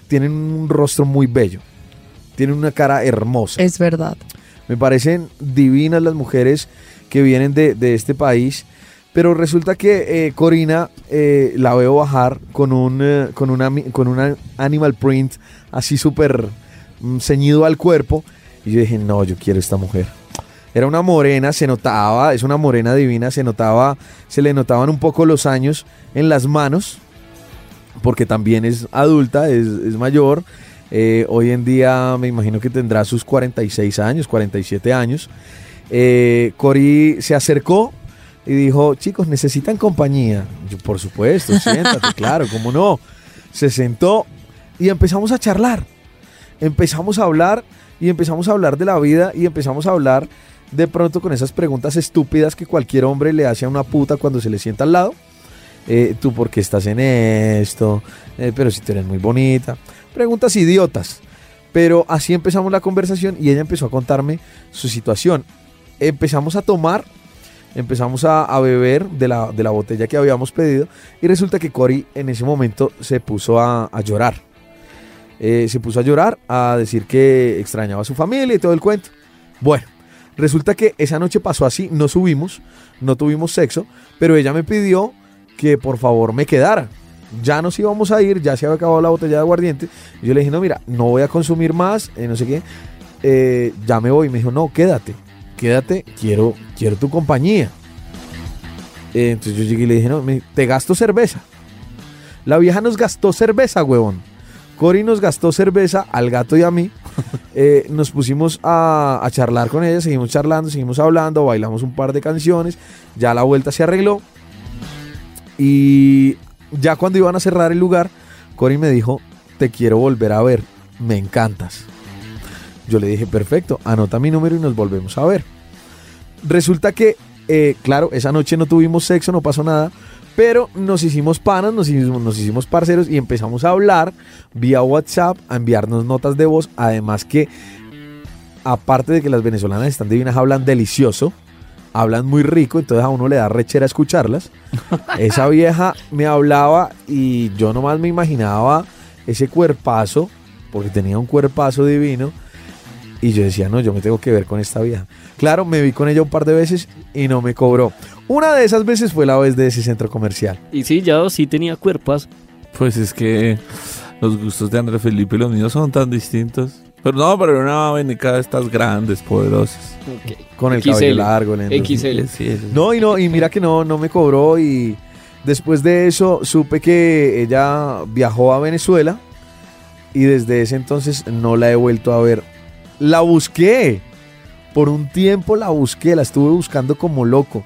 tienen un rostro muy bello, tienen una cara hermosa. Es verdad. Me parecen divinas las mujeres que vienen de, de este país. Pero resulta que eh, Corina eh, la veo bajar con un, eh, con una, con una animal print así súper mm, ceñido al cuerpo. Y yo dije, no, yo quiero esta mujer. Era una morena, se notaba, es una morena divina, se notaba, se le notaban un poco los años en las manos, porque también es adulta, es, es mayor. Eh, hoy en día me imagino que tendrá sus 46 años, 47 años. Eh, Cori se acercó y dijo, chicos, ¿necesitan compañía? Yo, por supuesto, siéntate, claro, cómo no. Se sentó y empezamos a charlar. Empezamos a hablar y empezamos a hablar de la vida y empezamos a hablar de pronto con esas preguntas estúpidas que cualquier hombre le hace a una puta cuando se le sienta al lado. Eh, ¿Tú por qué estás en esto? Eh, pero si tú eres muy bonita. Preguntas idiotas. Pero así empezamos la conversación y ella empezó a contarme su situación. Empezamos a tomar, empezamos a, beber de la, de la botella que habíamos pedido y resulta que Cory en ese momento se puso a, a llorar. Eh, se puso a llorar, a decir que extrañaba a su familia y todo el cuento. Bueno, resulta que esa noche pasó así, no subimos, no tuvimos sexo, pero ella me pidió que por favor me quedara. Ya nos íbamos a ir, ya se había acabado la botella de aguardiente. Yo le dije, no, mira, no voy a consumir más, eh, no sé qué. eh, ya me voy. Me dijo, no, quédate, quédate, quiero, quiero tu compañía. Eh, entonces yo llegué y le dije, no, me- te gasto cerveza. La vieja nos gastó cerveza, huevón. Cory nos gastó cerveza al gato y a mí. Eh, nos pusimos a, charlar con ella, seguimos charlando, seguimos hablando, bailamos un par de canciones. Ya la vuelta se arregló. Y ya cuando iban a cerrar el lugar, Cory me dijo, te quiero volver a ver, me encantas. Yo le dije, perfecto, anota mi número y nos volvemos a ver. Resulta que, eh, claro, esa noche no tuvimos sexo, no pasó nada, pero nos hicimos panas, nos hicimos, nos hicimos parceros y empezamos a hablar vía WhatsApp, a enviarnos notas de voz. Además que, aparte de que las venezolanas están divinas, hablan delicioso, hablan muy rico, entonces a uno le da rechera escucharlas. Esa vieja me hablaba y yo nomás me imaginaba ese cuerpazo, porque tenía un cuerpazo divino. Y yo decía, no, yo me tengo que ver con esta vieja. Claro, me vi con ella un par de veces y no me cobró. Una de esas veces fue la vez de ese centro comercial. Y sí, ya sí tenía cuerpas. Pues es que los gustos de André Felipe y los míos son tan distintos. Pero no, pero era una venica de estas grandes, poderosas. Con el XL. cabello largo. lento. XL. Sí. No, y no, y mira que no, no me cobró. Y después de eso supe que ella viajó a Venezuela. Y desde ese entonces no la he vuelto a ver. La busqué. Por un tiempo la busqué, la estuve buscando como loco.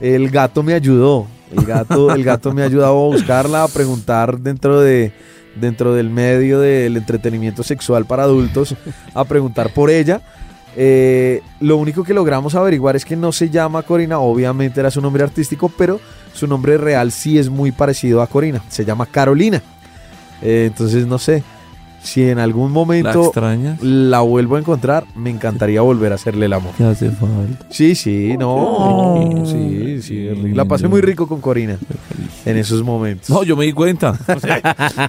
El gato me ayudó. El gato, el gato me ha ayudado a buscarla, a preguntar dentro de dentro del medio del entretenimiento sexual para adultos, a preguntar por ella. Eh, lo único que logramos averiguar es que no se llama Corina, obviamente era su nombre artístico, pero su nombre real sí es muy parecido a Corina, se llama Carolina. Eh, entonces no sé, si en algún ¿La momento extrañas? la vuelvo a encontrar, me encantaría volver a hacerle el amor. ¿Qué hace falta? Sí, sí, no. Oh. Sí, sí, la pasé muy rico con Corina en esos momentos. No, yo me di cuenta. O sea,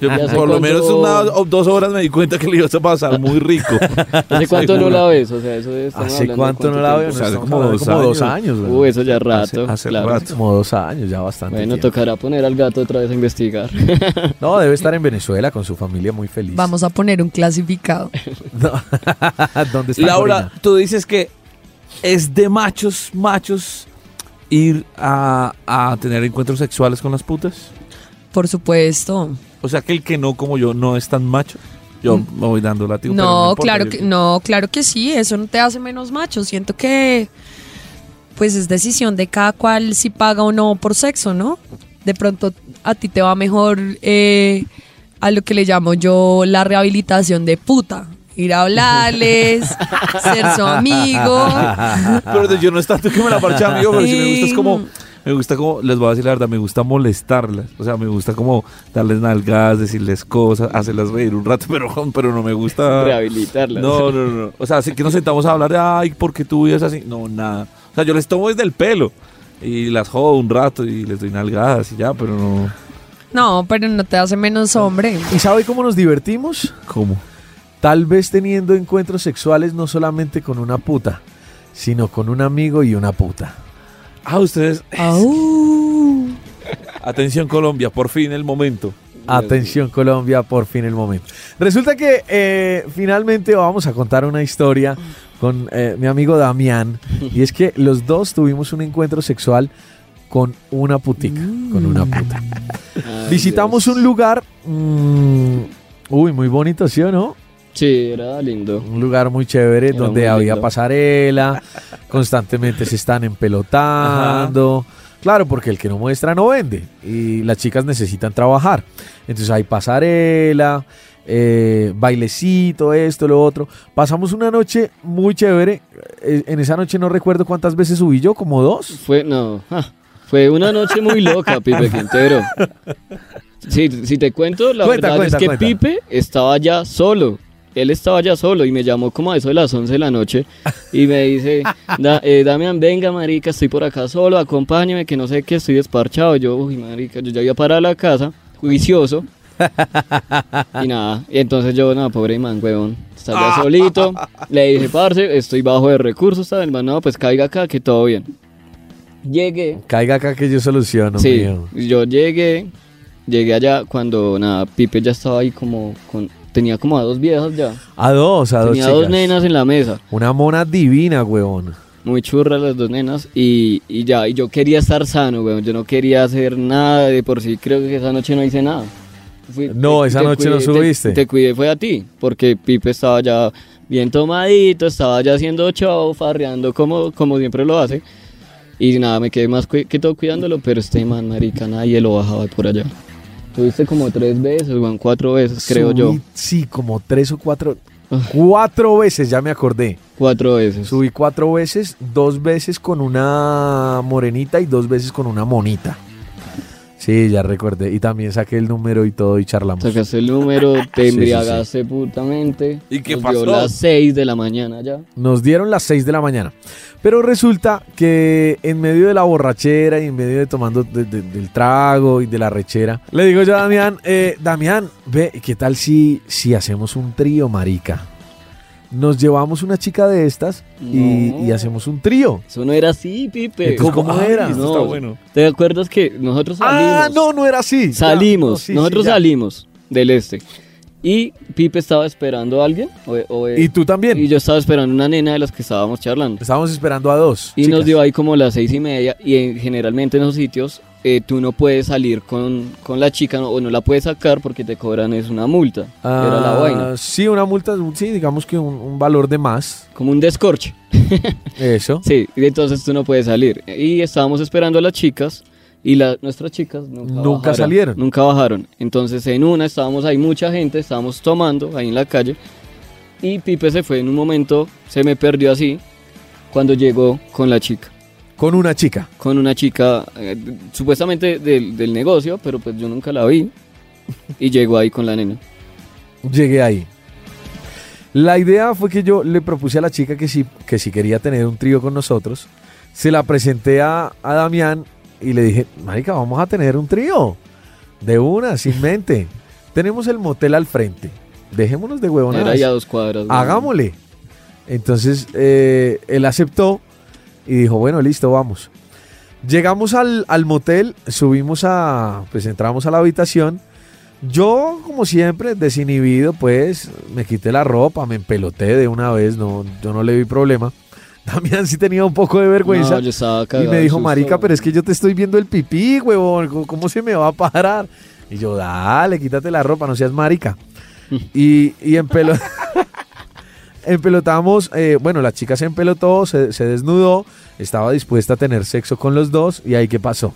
yo Ya sé por lo cuánto- menos una o dos horas me di cuenta que le ibas a pasar muy rico. ¿Hace cuánto no la ves? O sea, eso de estamos ¿Hace cuánto no la veo? O sea, hace como dos como dos años. años. Uh, eso ya rato. Hace- hace claro. rato. Como dos años, ya bastante. Bueno, tiempo. tocará poner al gato otra vez a investigar. No, debe estar en Venezuela con su familia muy feliz. Vamos a poner un clasificado. No. ¿Dónde está Laura, Corina? tú dices que es de machos, machos ir a, a tener encuentros sexuales con las putas. Por supuesto. O sea que el que no como yo no es tan macho. Yo Mm. me voy dando látigo. No, importa, claro yo- que no, claro que sí, eso no te hace menos macho. Siento que pues es decisión de cada cual si paga o no por sexo, ¿no? De pronto a ti te va mejor eh, a lo que le llamo yo la rehabilitación de puta. Ir a hablarles, ser su amigo. Pero yo no es tanto que me la parche amigo, pero si me gusta es como me gusta como, les voy a decir la verdad, me gusta molestarlas. O sea, me gusta como darles nalgadas, decirles cosas, hacerlas reír un rato, pero, pero no me gusta. Rehabilitarlas. No, no, no. O sea, así que nos sentamos a hablar de, ay, ¿por qué tú vives así? No, nada. O sea, yo les tomo desde el pelo y las jodo un rato y les doy nalgadas y ya, pero no. No, pero no te hace menos hombre. ¿Y sabe cómo nos divertimos? ¿Cómo? Tal vez teniendo encuentros sexuales no solamente con una puta, sino con un amigo y una puta. Ah, ustedes. Au. Atención, Colombia, por fin el momento. Atención Colombia, por fin el momento. Resulta que eh, finalmente vamos a contar una historia con eh, mi amigo Damián y es que los dos tuvimos un encuentro sexual con una putica, con una puta. Ay, Visitamos Dios. un lugar, mm, uy, muy bonito, ¿sí o no? Sí, era lindo. Un lugar muy chévere Era donde muy había pasarela, constantemente se están empelotando. Claro, porque el que no muestra no vende y las chicas necesitan trabajar. Entonces hay pasarela, eh, bailecito, esto, lo otro. Pasamos una noche muy chévere. Eh, En esa noche no recuerdo cuántas veces subí yo, como dos. Fue, no, ah, fue una noche muy loca, Pipe Quintero. Si te cuento, la Cuenta, verdad cuenta, es que cuenta. Pipe estaba ya solo. Él estaba ya solo y me llamó como a eso de las 11 de la noche y me dice, da, eh, Damián, venga, marica, estoy por acá solo, acompáñeme, que no sé qué, estoy desparchado. Yo, uy, marica, yo ya iba para la casa, juicioso. y nada, y entonces yo, no, pobre man, huevón, está ya solito. Le dije, parce, estoy bajo de recursos, ¿sabes? Man, no, pues caiga acá, que todo bien. Llegué, Caiga acá que yo soluciono. Sí, mío. yo llegué, llegué allá cuando nada, Pipe ya estaba ahí como con, tenía como a dos viejas ya, A dos, a dos tenía chicas. dos nenas en la mesa, Una mona divina, huevón. muy churras las dos nenas y, y ya, y yo quería estar sano, weón, yo no quería hacer nada, de por sí creo que esa noche no hice nada. Fui- No, esa noche no cuidé- subiste. Te, cuidé fue a ti, porque Pipe estaba ya bien tomadito, estaba ya haciendo show, farreando como, como siempre lo hace. Y nada, me quedé más que todo cuidándolo, pero este man, marica, nadie lo bajaba por allá. Tuviste como tres veces, weón, cuatro veces, creo Subí, yo. Sí, como tres o cuatro. Ah. Cuatro veces, ya me acordé. Cuatro veces. Subí cuatro veces, dos veces con una morenita y dos veces con una monita. Sí, ya recordé. Y también saqué el número y todo y charlamos. Sacaste el número, te Sí, sí, embriagaste putamente. ¿Y qué Nos dio pasó? las seis de la mañana ya. Nos dieron las 6 de la mañana. Pero resulta que en medio de la borrachera y en medio de tomando de- de- del trago y de la rechera, le digo yo a Damián, eh, Damián, ve, ¿qué tal si, si hacemos un trío, marica? Nos llevamos una chica de estas y, No. y hacemos un trío. Eso no era así, Pipe. Entonces, ¿cómo era? No. está bueno. ¿Te acuerdas que nosotros salimos? Ah, no, no era así. Salimos, no, sí, sí, nosotros salimos del este. Y Pipe estaba esperando a alguien. o- o- Y tú también. y yo estaba esperando una nena de las que estábamos charlando. Estábamos esperando a dos. Y chicas. nos dio ahí como las seis y media. Y en- generalmente en esos sitios eh, tú no puedes salir con, con la chica no- o no la puedes sacar porque te cobran es una multa. Era la Ah, vaina. Sí, una multa, sí, digamos que un, un valor de más. Como un descorche. Eso. Sí, y entonces tú no puedes salir. Y estábamos esperando a las chicas y la- nuestras chicas nunca, Nunca bajaron, salieron. Nunca bajaron. Entonces en una estábamos ahí mucha gente, estábamos tomando ahí en la calle y Pipe se fue en un momento, se me perdió así cuando llegó con la chica. Con una chica. Con una chica eh, supuestamente del, del negocio, pero pues yo nunca la vi. Y llegó ahí con la nena. Llegué ahí. La idea fue que yo le propuse a la chica que si, que si quería tener un trío con nosotros. Se la presenté a, a Damián y le dije, Marica, vamos a tener un trío. De una, sin mente. Tenemos el motel al frente. Dejémonos de Era huevonadas. ahí a dos cuadras. ¿no? Hagámosle. Entonces eh, él aceptó y dijo, bueno, listo, vamos. Llegamos al, al motel, subimos a, pues entramos a la habitación. Yo, como siempre, desinhibido, pues me quité la ropa, me empeloté de una vez, no, yo no le vi problema. Damián sí tenía un poco de vergüenza. No, yo estaba y me dijo, marica, pero es que yo te estoy viendo el pipí, huevón, ¿cómo- ¿cómo se me va a parar? Y yo, dale, quítate la ropa, no seas marica. y, y empelotamos, eh, bueno, la chica se empelotó, se, se desnudó, estaba dispuesta a tener sexo con los dos, y ahí qué pasó.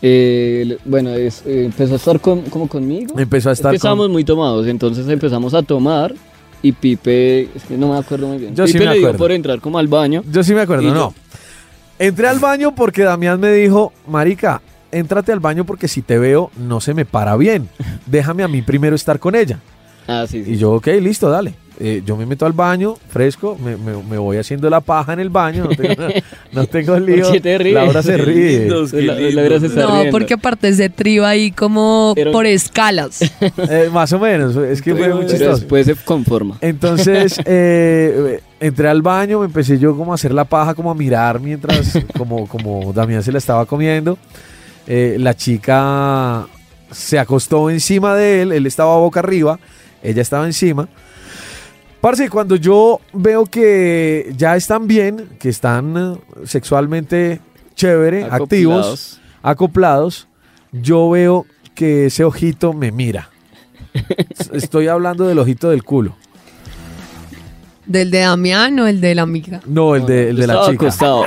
Eh, bueno, es- eh, empezó a estar con- como conmigo. Empezó a Es estar que con- estábamos muy tomados, entonces empezamos a tomar y Pipe, es que no me acuerdo muy bien. Yo sí Pipe me le dio acuerdo. por entrar como al baño. Yo sí me acuerdo, yo- no. Entré al baño porque Damián me dijo, marica, éntrate al baño porque si te veo no se me para bien. Déjame a mí primero estar con ella. Ah, sí, sí. Y yo, ok, listo, dale. Eh, yo me meto al baño, fresco, me, me- me voy haciendo la paja en el baño, no tengo, no tengo lío. Laura se ríe. Lindos, La- se está No, riendo. porque aparte ese trío ahí como Pero- por escalas. Eh, más o menos, es que fue muy chistoso. Después se conforma. Entonces, eh, entré al baño, me empecé yo como a hacer la paja, como a mirar mientras, como, como Damián se la estaba comiendo. Eh, la chica se acostó encima de él, él estaba boca arriba, ella estaba encima. Parce, cuando yo veo que ya están bien, que están eh, sexualmente chévere, activos, Acoplados. yo veo que ese ojito me mira. Estoy hablando del ojito del culo. ¿Del de Damián o el de la amiga? No, el de, el de la Estaba chica. acostado.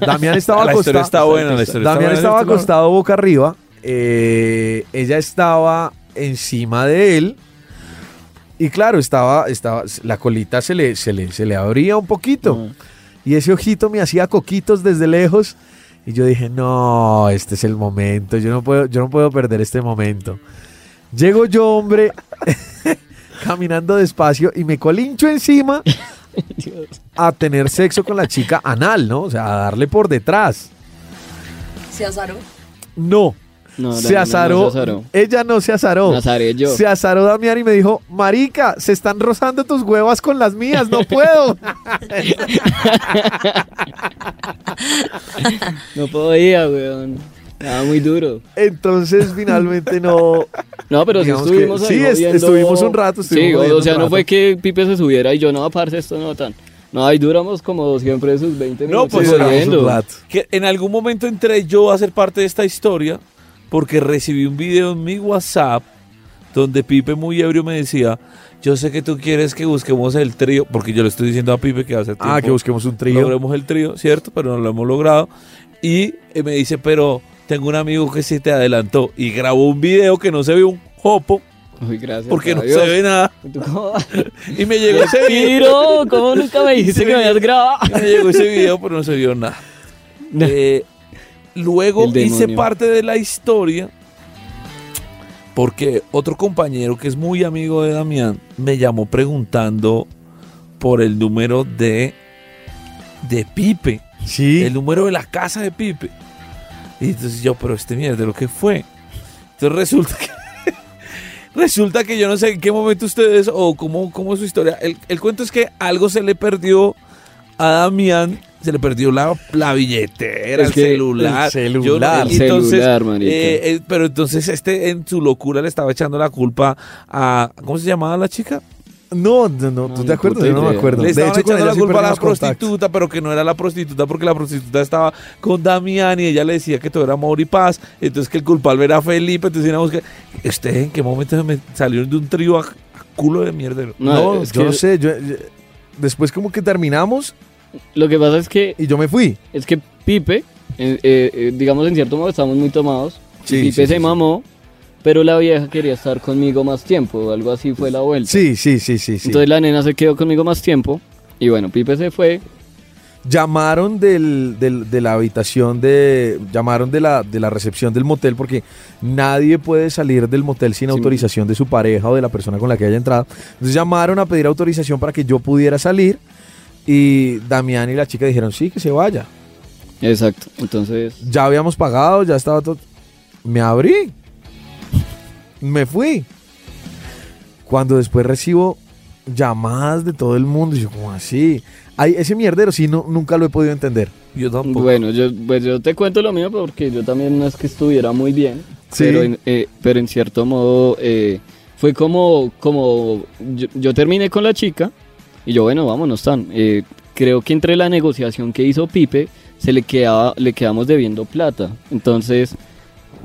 Damián estaba La acostado. está buena, la está Damián buena, estaba ¿cierto, Laura? acostado boca arriba. eh, ella estaba encima de él. Y claro, estaba, estaba, la colita se le, se le, se le abría un poquito. Mm. Y ese ojito me hacía coquitos desde lejos. Y yo dije, no, este es el momento. Yo no puedo, yo no puedo perder este momento. Llego yo, hombre, caminando despacio y me colincho encima a tener sexo con la chica anal, ¿no? O sea, a darle por detrás. ¿Se azaró? No, No, se, Damián no azaró. se azaró. Ella no se azaró. Azaré yo. Se azaró Damián y me dijo, Marica, se están rozando tus huevas con las mías, no puedo. No podía, weón. Estaba muy duro. Entonces finalmente no. No, pero sí estuvimos que- ahí sí, jodiendo. estuvimos un rato, estuvimos Sí, o sea, no fue que Pipe se subiera y yo, no, parce, esto no tan. No, ahí duramos como siempre sus 20 No, minutos pues, duramos jodiendo. un rato. Que en algún momento entré yo a ser parte de esta historia porque recibí un video en mi WhatsApp donde Pipe muy ebrio me decía, yo sé que tú quieres que busquemos el trío, porque yo le estoy diciendo a Pipe que hace tiempo Ah, que busquemos un trío. logremos el trío, ¿cierto? Pero no lo hemos logrado. Y eh, me dice, pero tengo un amigo que se te adelantó y grabó un video que no se ve un jopo Uy, gracias. porque no Dios. se ve nada. Y me llegó ese video. Tiro, ¿cómo nunca me dijiste que me habías grabado? Me llegó ese video, pero no se vio nada. Eh, luego hice parte de la historia porque otro compañero que es muy amigo de Damián me llamó preguntando por el número de, de Pipe, Sí. el número de la casa de Pipe. Y entonces yo, pero este mierda, ¿lo que fue? Entonces resulta que resulta que yo no sé en qué momento ustedes o cómo, cómo es su historia. El, el cuento es que algo se le perdió a Damián, se le perdió la, la billetera, Es el que celular. el celular. Yo entonces, celular, eh, eh, pero entonces este en su locura le estaba echando la culpa a ¿cómo se llamaba la chica? No, no, no, ¿tú te acuerdas? Yo no me acuerdo. Le De estaban hecho, con echando la culpa a la prostituta, pero que no era la prostituta porque la prostituta estaba con Damián y ella le decía que todo era amor y paz. Entonces que el culpable era Felipe. Entonces íbamos que. ¿Usted en qué momento me salieron de un trío a, a culo de mierdero? No, es yo que no sé. yo- yo- después como que terminamos Lo que pasa es que y yo me fui. es que Pipe, eh, eh, digamos en cierto modo estamos muy tomados. Sí, Pipe sí, se sí, mamó, pero la vieja quería estar conmigo más tiempo, algo así fue la vuelta. Sí, sí, sí, sí. Entonces la nena se quedó conmigo más tiempo y bueno, Pipe se fue. llamaron del, del- de la habitación de llamaron de la, de la recepción del motel porque nadie puede salir del motel sin autorización de su pareja o de la persona con la que haya entrado. Entonces llamaron a pedir autorización para que yo pudiera salir y Damián y la chica dijeron sí, que se vaya. Exacto. Entonces, Ya habíamos pagado, ya estaba todo. Me abrí. Me fui. Cuando después recibo llamadas de todo el mundo, y yo como así. Ay, ese mierdero sí no, nunca lo he podido entender. Yo tampoco. bueno, yo, pues yo te cuento lo mío porque yo también no es que estuviera muy bien, Sí. pero, en, eh, pero en cierto modo eh, fue como, como yo, yo terminé con la chica y yo, bueno, vámonos, tan. Eh, creo que entre la negociación que hizo Pipe, se le quedaba, le quedamos debiendo plata. Entonces,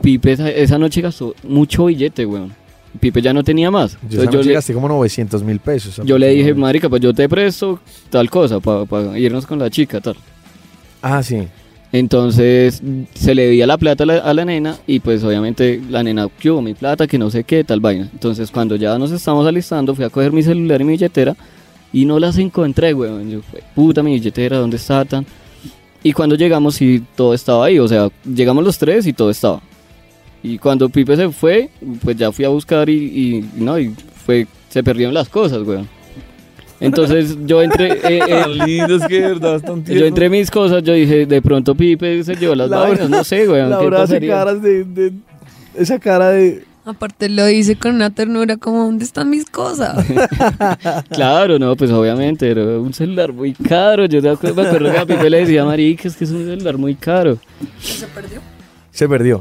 Pipe esa, esa noche gastó mucho billete, weón. Pipe ya no tenía más. Yo, Entonces yo le- gasté como 900 mil pesos. yo le dije, marica, pues yo te presto tal cosa para irnos con la chica, tal. Ah, sí. Entonces se le debía la plata a la, a la nena y pues obviamente la nena, ¿qué hubo? Mi plata, que no sé qué, tal vaina. Entonces cuando ya nos estamos alistando fui a coger mi celular y mi billetera y no las encontré, weón. Yo, "Fue puta, mi billetera, ¿dónde está tan? Y cuando llegamos, sí, todo estaba ahí. O sea, llegamos los tres y todo estaba. Y cuando Pipe se fue, pues ya fui a buscar y, y no, y fue, se perdieron las cosas, weón. Entonces yo entré, eh, eh, lindo, es que verdad, yo entre mis cosas, yo dije, de pronto Pipe se llevó las Laura- vainas, no sé, weón. ¿qué Laura hace caras de, de- Esa cara de. Aparte lo dice con una ternura como, ¿dónde están mis cosas? Claro, no, pues obviamente, era un celular muy caro. Yo me acuerdo, me acuerdo que a Pipe le decía, marica, es que es un celular muy caro. Se perdió.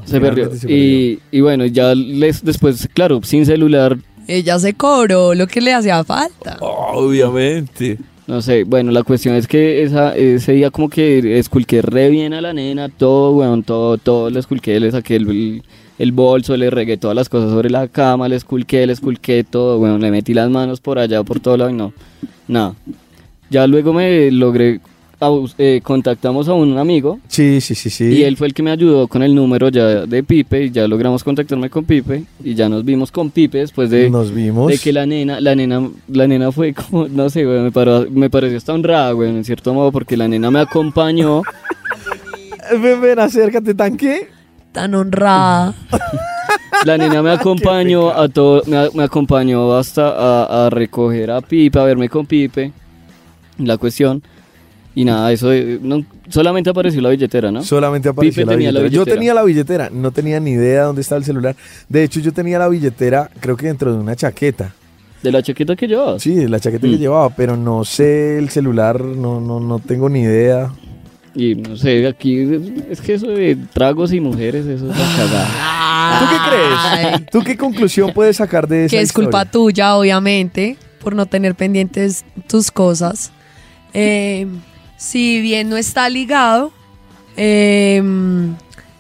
Se perdió. Se Y, y bueno, ya les, después, claro, sin celular, Ella se cobró lo que le hacía falta. Obviamente. no sé. Bueno, la cuestión es que esa, ese día como que esculqué re bien a la nena, todo, weón, todo, todo le esculqué, le saqué el, el bolso, le regué todas las cosas sobre la cama, le esculqué, le esculqué todo, weón, le metí las manos por allá, por todo lado y no, nada. Ya luego me logré, eh, contactamos a un amigo Sí, sí, sí, sí. Y él fue el que me ayudó con el número ya de Pipe y ya logramos contactarme con Pipe y ya nos vimos con Pipe después de, Nos vimos. de que la nena, la nena, la nena fue como, no sé, güey, me, paró- me pareció hasta honrada, güey, en cierto modo, porque la nena me acompañó, Ven, ven, acércate, tanque. Tan honrada. la nena me acompañó a todo, me, acompañó hasta a, a recoger a Pipe, a verme con Pipe, la cuestión, y nada, eso, de- no, solamente apareció la billetera, ¿no? Solamente apareció Pipe la tenía la billetera. Yo billetera. tenía la billetera, no tenía ni idea dónde estaba el celular. De hecho, yo tenía la billetera, creo que dentro de una chaqueta. De la chaqueta que llevabas. Sí, la chaqueta que Mm. llevaba, pero no sé el celular, no, no, no tengo ni idea. Y no sé, aquí es, que eso de tragos y mujeres, eso es la cagada. ¿Tú qué crees? ¿Tú qué conclusión puedes sacar de esa que es culpa tuya, obviamente, por no tener pendientes tus cosas. Eh, si bien no está ligado eh,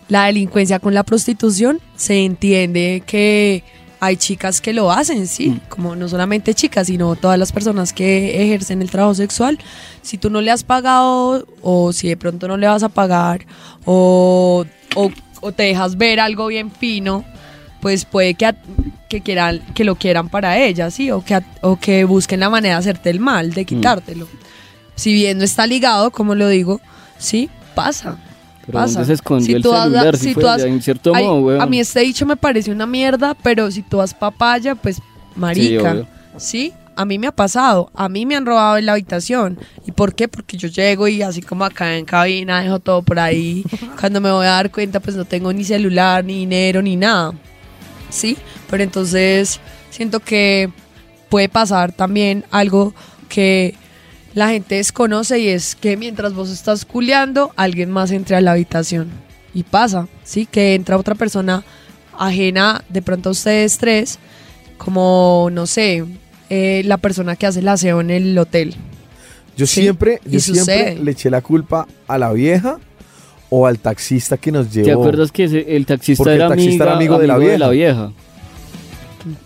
la delincuencia con la prostitución, se entiende que hay chicas que lo hacen, sí, como no solamente chicas, sino todas las personas que ejercen el trabajo sexual. Si tú no le has pagado o si de pronto no le vas a pagar o, o- o te dejas ver algo bien fino, pues puede que, a- que quieran que lo quieran para ella, sí, o que a- o que busquen la manera de hacerte el mal, de quitártelo. Si bien no está ligado, como lo digo, sí, pasa. Pero pasa. ¿dónde se escondió el tú celular? Si si fue tú has- en cierto modo, weón. A mí este dicho me parece una mierda, pero si tú has papaya, pues marica. obvio. Sí, a mí me ha pasado. A mí me han robado en la habitación. ¿Y por qué? Porque yo llego y así como acá en cabina dejo todo por ahí. Cuando me voy a dar cuenta, pues no tengo ni celular, ni dinero, ni nada. Sí, pero entonces siento que puede pasar también algo que la gente desconoce y es que mientras vos estás culeando, alguien más entre a la habitación. Y pasa, ¿sí? Que entra otra persona ajena de pronto a ustedes tres, como, no sé, eh, la persona que hace el aseo en el hotel. Yo Sí, siempre, yo siempre le eché la culpa a la vieja o al taxista que nos llevó. ¿Te acuerdas que ese- el taxista Porque el era, taxista era amigo de la vieja?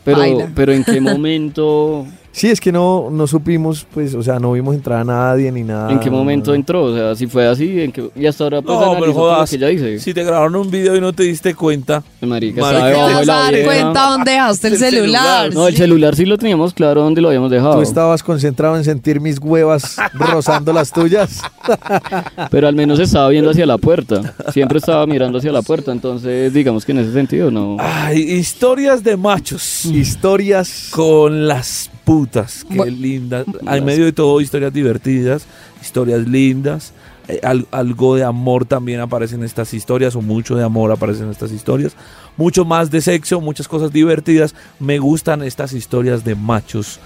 Pero, Baila. pero ¿en qué momento, Sí, es que no, no supimos, pues, o sea, no vimos entrar a nadie ni nada. en qué momento entró? O sea, si fue así, ¿en qué- y hasta ahora pues No, pero jodas. que ella dice. Si te grabaron un video y no te diste cuenta, Marica, Marica, Te debajo de vas a dar vieja. cuenta dónde dejaste el El celular. celular. No, el sí. celular sí lo teníamos claro dónde lo habíamos dejado. Tú estabas concentrado en sentir mis huevas rozando las tuyas. Pero al menos estaba viendo hacia la puerta. Siempre estaba mirando hacia la puerta. Entonces, digamos que en ese sentido no. ay, historias de machos Historias. con las putas, qué Bu- lindas. En medio de todo, historias divertidas, historias lindas. eh, al- algo de amor también aparece en estas historias, o mucho de amor aparece en estas historias. Mucho más de sexo, muchas cosas divertidas. Me gustan estas historias de machos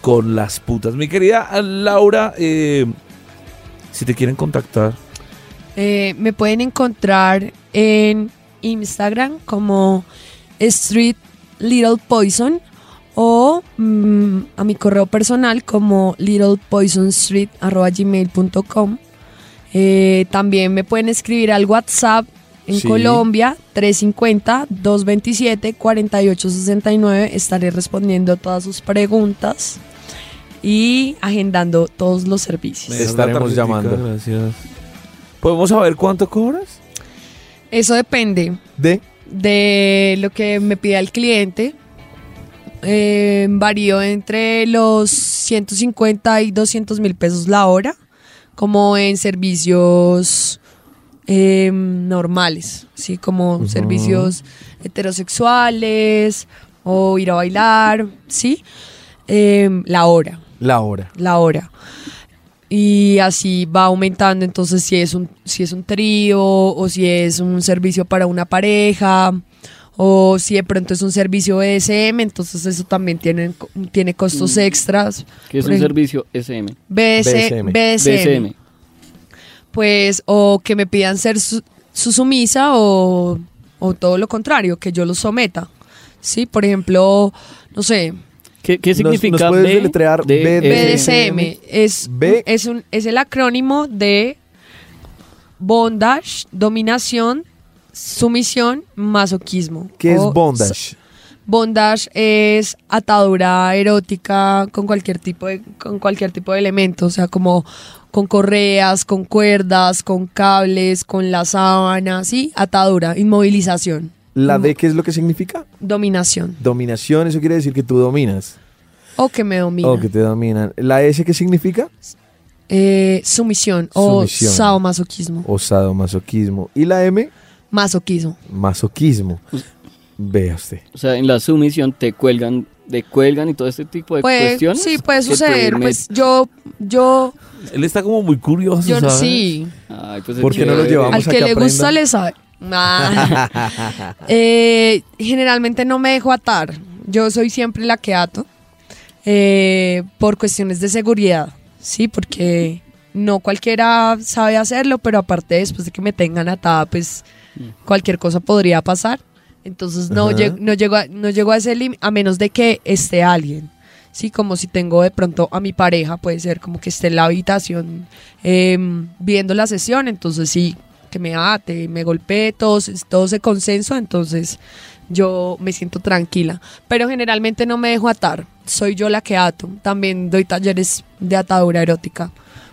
con las putas. Mi querida Laura, eh, si te quieren contactar, Eh, me pueden encontrar en Instagram como Street Little Poison o mm, a mi correo personal como littlepoisonstreet.gmail.com eh, También me pueden escribir al WhatsApp en Sí. Colombia 350-227-4869. Estaré respondiendo todas sus preguntas y agendando todos los servicios. me estaremos llamando. Gracias. ¿Podemos saber cuánto cobras? Eso depende. De. de lo que me pida el cliente. Eh, entre los 150 y 200 mil pesos la hora. como en servicios em, normales, ¿sí? Como servicios heterosexuales o ir a bailar, ¿sí? Em, la hora La hora. la hora. Y así va aumentando, entonces si es un, si es un trío o si es un servicio para una pareja o si de pronto es un servicio ESM, entonces eso también tiene, tiene costos extras. Que es Por un ejemplo, servicio SM. BS, BSM. BSM. BSM. Pues o que me pidan ser su, su sumisa o, o todo lo contrario, que yo los someta. Sí, por ejemplo, no sé, ¿Qué, qué ¿Nos- significa nos puedes B deletrear de B de- SM? BDSM es, B- es, un, es el acrónimo de bondage, dominación, sumisión, masoquismo. ¿Qué es bondage? Bondage es atadura erótica con cualquier tipo de, con cualquier tipo de elemento, o sea, como con correas, con cuerdas, con cables, con la sábana, sí, atadura, inmovilización, ¿La D qué es lo que significa? dominación Dominación, eso quiere decir que tú dominas. o que me domina, O que te dominan. ¿La S qué significa? Eh, sumisión o Sumisión. sadomasoquismo, O sadomasoquismo. ¿Y la M? Masoquismo. Masoquismo. Vea usted. O sea, en la sumisión te cuelgan, te cuelgan y todo este tipo de Puede, cuestiones. sí, puede que suceder. Pues yo, yo, Él está como muy curioso, yo ¿sabes? sí. Ay, pues ¿Por qué no lo llevamos? Al a que que le gusta le sabe. Ah. Eh, generalmente no me dejo atar. Yo soy siempre la que ato. eh, por cuestiones de seguridad. Sí, porque no cualquiera sabe hacerlo, pero aparte después de que me tengan atada, pues cualquier cosa podría pasar. Entonces no, lleg- no, llego a, no llego a ese límite, a menos de que esté alguien. Sí, como si tengo de pronto a mi pareja, puede ser como que esté en la habitación em, viendo la sesión, entonces sí, que me ate, me golpee, todo, se- todo ese consenso, entonces yo me siento tranquila. Pero generalmente no me dejo atar, soy yo la que ato. También doy talleres de atadura erótica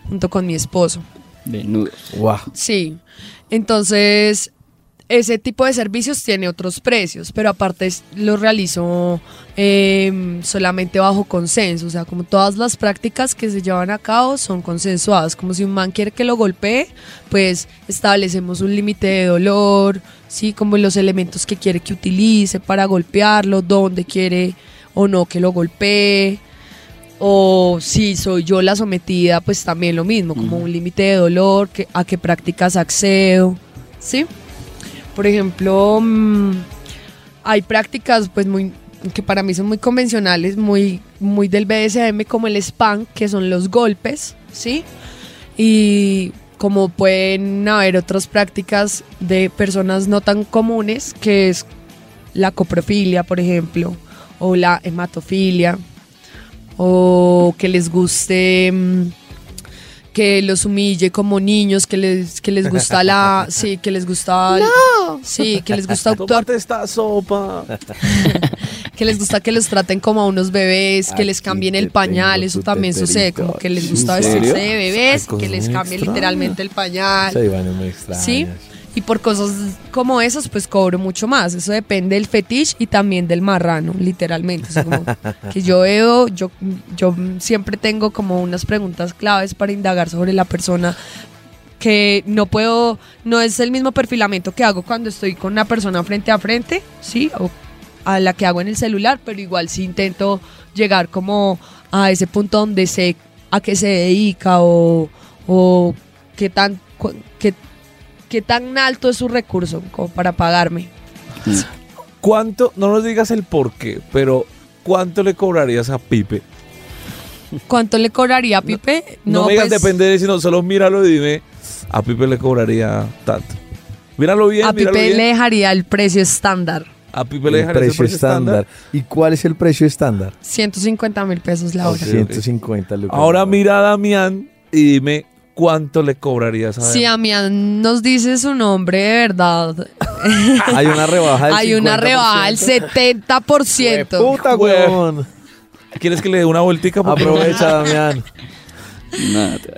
junto con mi esposo. De nudos. Wow. Sí, entonces ese tipo de servicios tiene otros precios, pero aparte lo realizo em, solamente bajo consenso, o sea, como todas las prácticas que se llevan a cabo son consensuadas, como si un man quiere que lo golpee, pues establecemos un límite de dolor, sí, como los elementos que quiere que utilice para golpearlo, dónde quiere o no que lo golpee. O si soy yo la sometida, pues también lo mismo, como un límite de dolor, que, a qué prácticas accedo, ¿sí? Por ejemplo, mm, hay prácticas pues muy que para mí son muy convencionales, muy, muy del BDSM, como el spank, que son los golpes, ¿sí? Y como pueden haber otras prácticas de personas no tan comunes, que es la coprofilia, por ejemplo, o la hematofilia, o que les guste mm, que los humille como niños, que les, que les gusta la, sí, que les gusta, sí, que les gusta actuar, esta sopa. que les gusta que los traten como a unos bebés, que les cambien el pañal, eso también sucede, como que les ¿En gusta vestirse de bebés, que les cambien literalmente el pañal. Sí, bueno, muy extrañas. ¿Sí? Y por cosas como esas, pues cobro mucho más. Eso depende del fetiche y también del marrano, literalmente. O sea, como que yo veo, yo, yo siempre tengo como unas preguntas claves para indagar sobre la persona que no puedo, no es el mismo perfilamiento que hago cuando estoy con una persona frente a frente, ¿sí? O a la que hago en el celular, pero igual sí intento llegar como a ese punto donde sé a qué se dedica o, o qué tan qué, qué tan alto es su recurso como para pagarme. ¿Cuánto? No nos digas el por qué, pero ¿cuánto le cobrarías a Pipe? ¿Cuánto le cobraría a Pipe? No, me digas pues, depender, sino solo míralo y dime, a Pipe le cobraría tanto. Míralo bien, a míralo Pipe bien. le dejaría el precio estándar. A Pipe le El dejarías precio estándar. ¿Y cuál es el precio estándar? 150 mil pesos la hora. Ok. 150 lucas. Ahora mira a Damián y dime cuánto le cobrarías a Si Damián nos dice su nombre de verdad, Hay una rebaja del hay una 50%. rebaja del 70%. ¡Puta, huevón! ¿Quieres que le dé una vueltica? Aprovecha, Damián.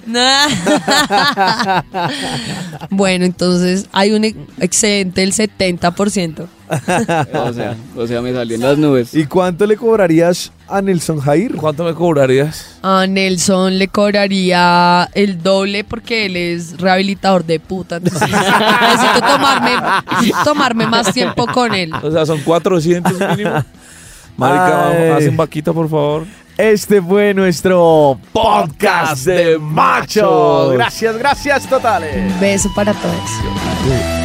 Nada. Bueno, entonces hay un ex- excedente del 70%. O sea, o sea, me salí en las nubes. ¿Y cuánto le cobrarías a Nelson Jair? ¿Cuánto me cobrarías? A Nelson le cobraría el doble porque él es rehabilitador de puta. Entonces necesito tomarme, necesito tomarme más tiempo con él. O sea, son 400 mínimo. Marica, hacen vaquita, por favor. Este fue nuestro podcast de machos. Gracias, gracias totales. Beso para todos.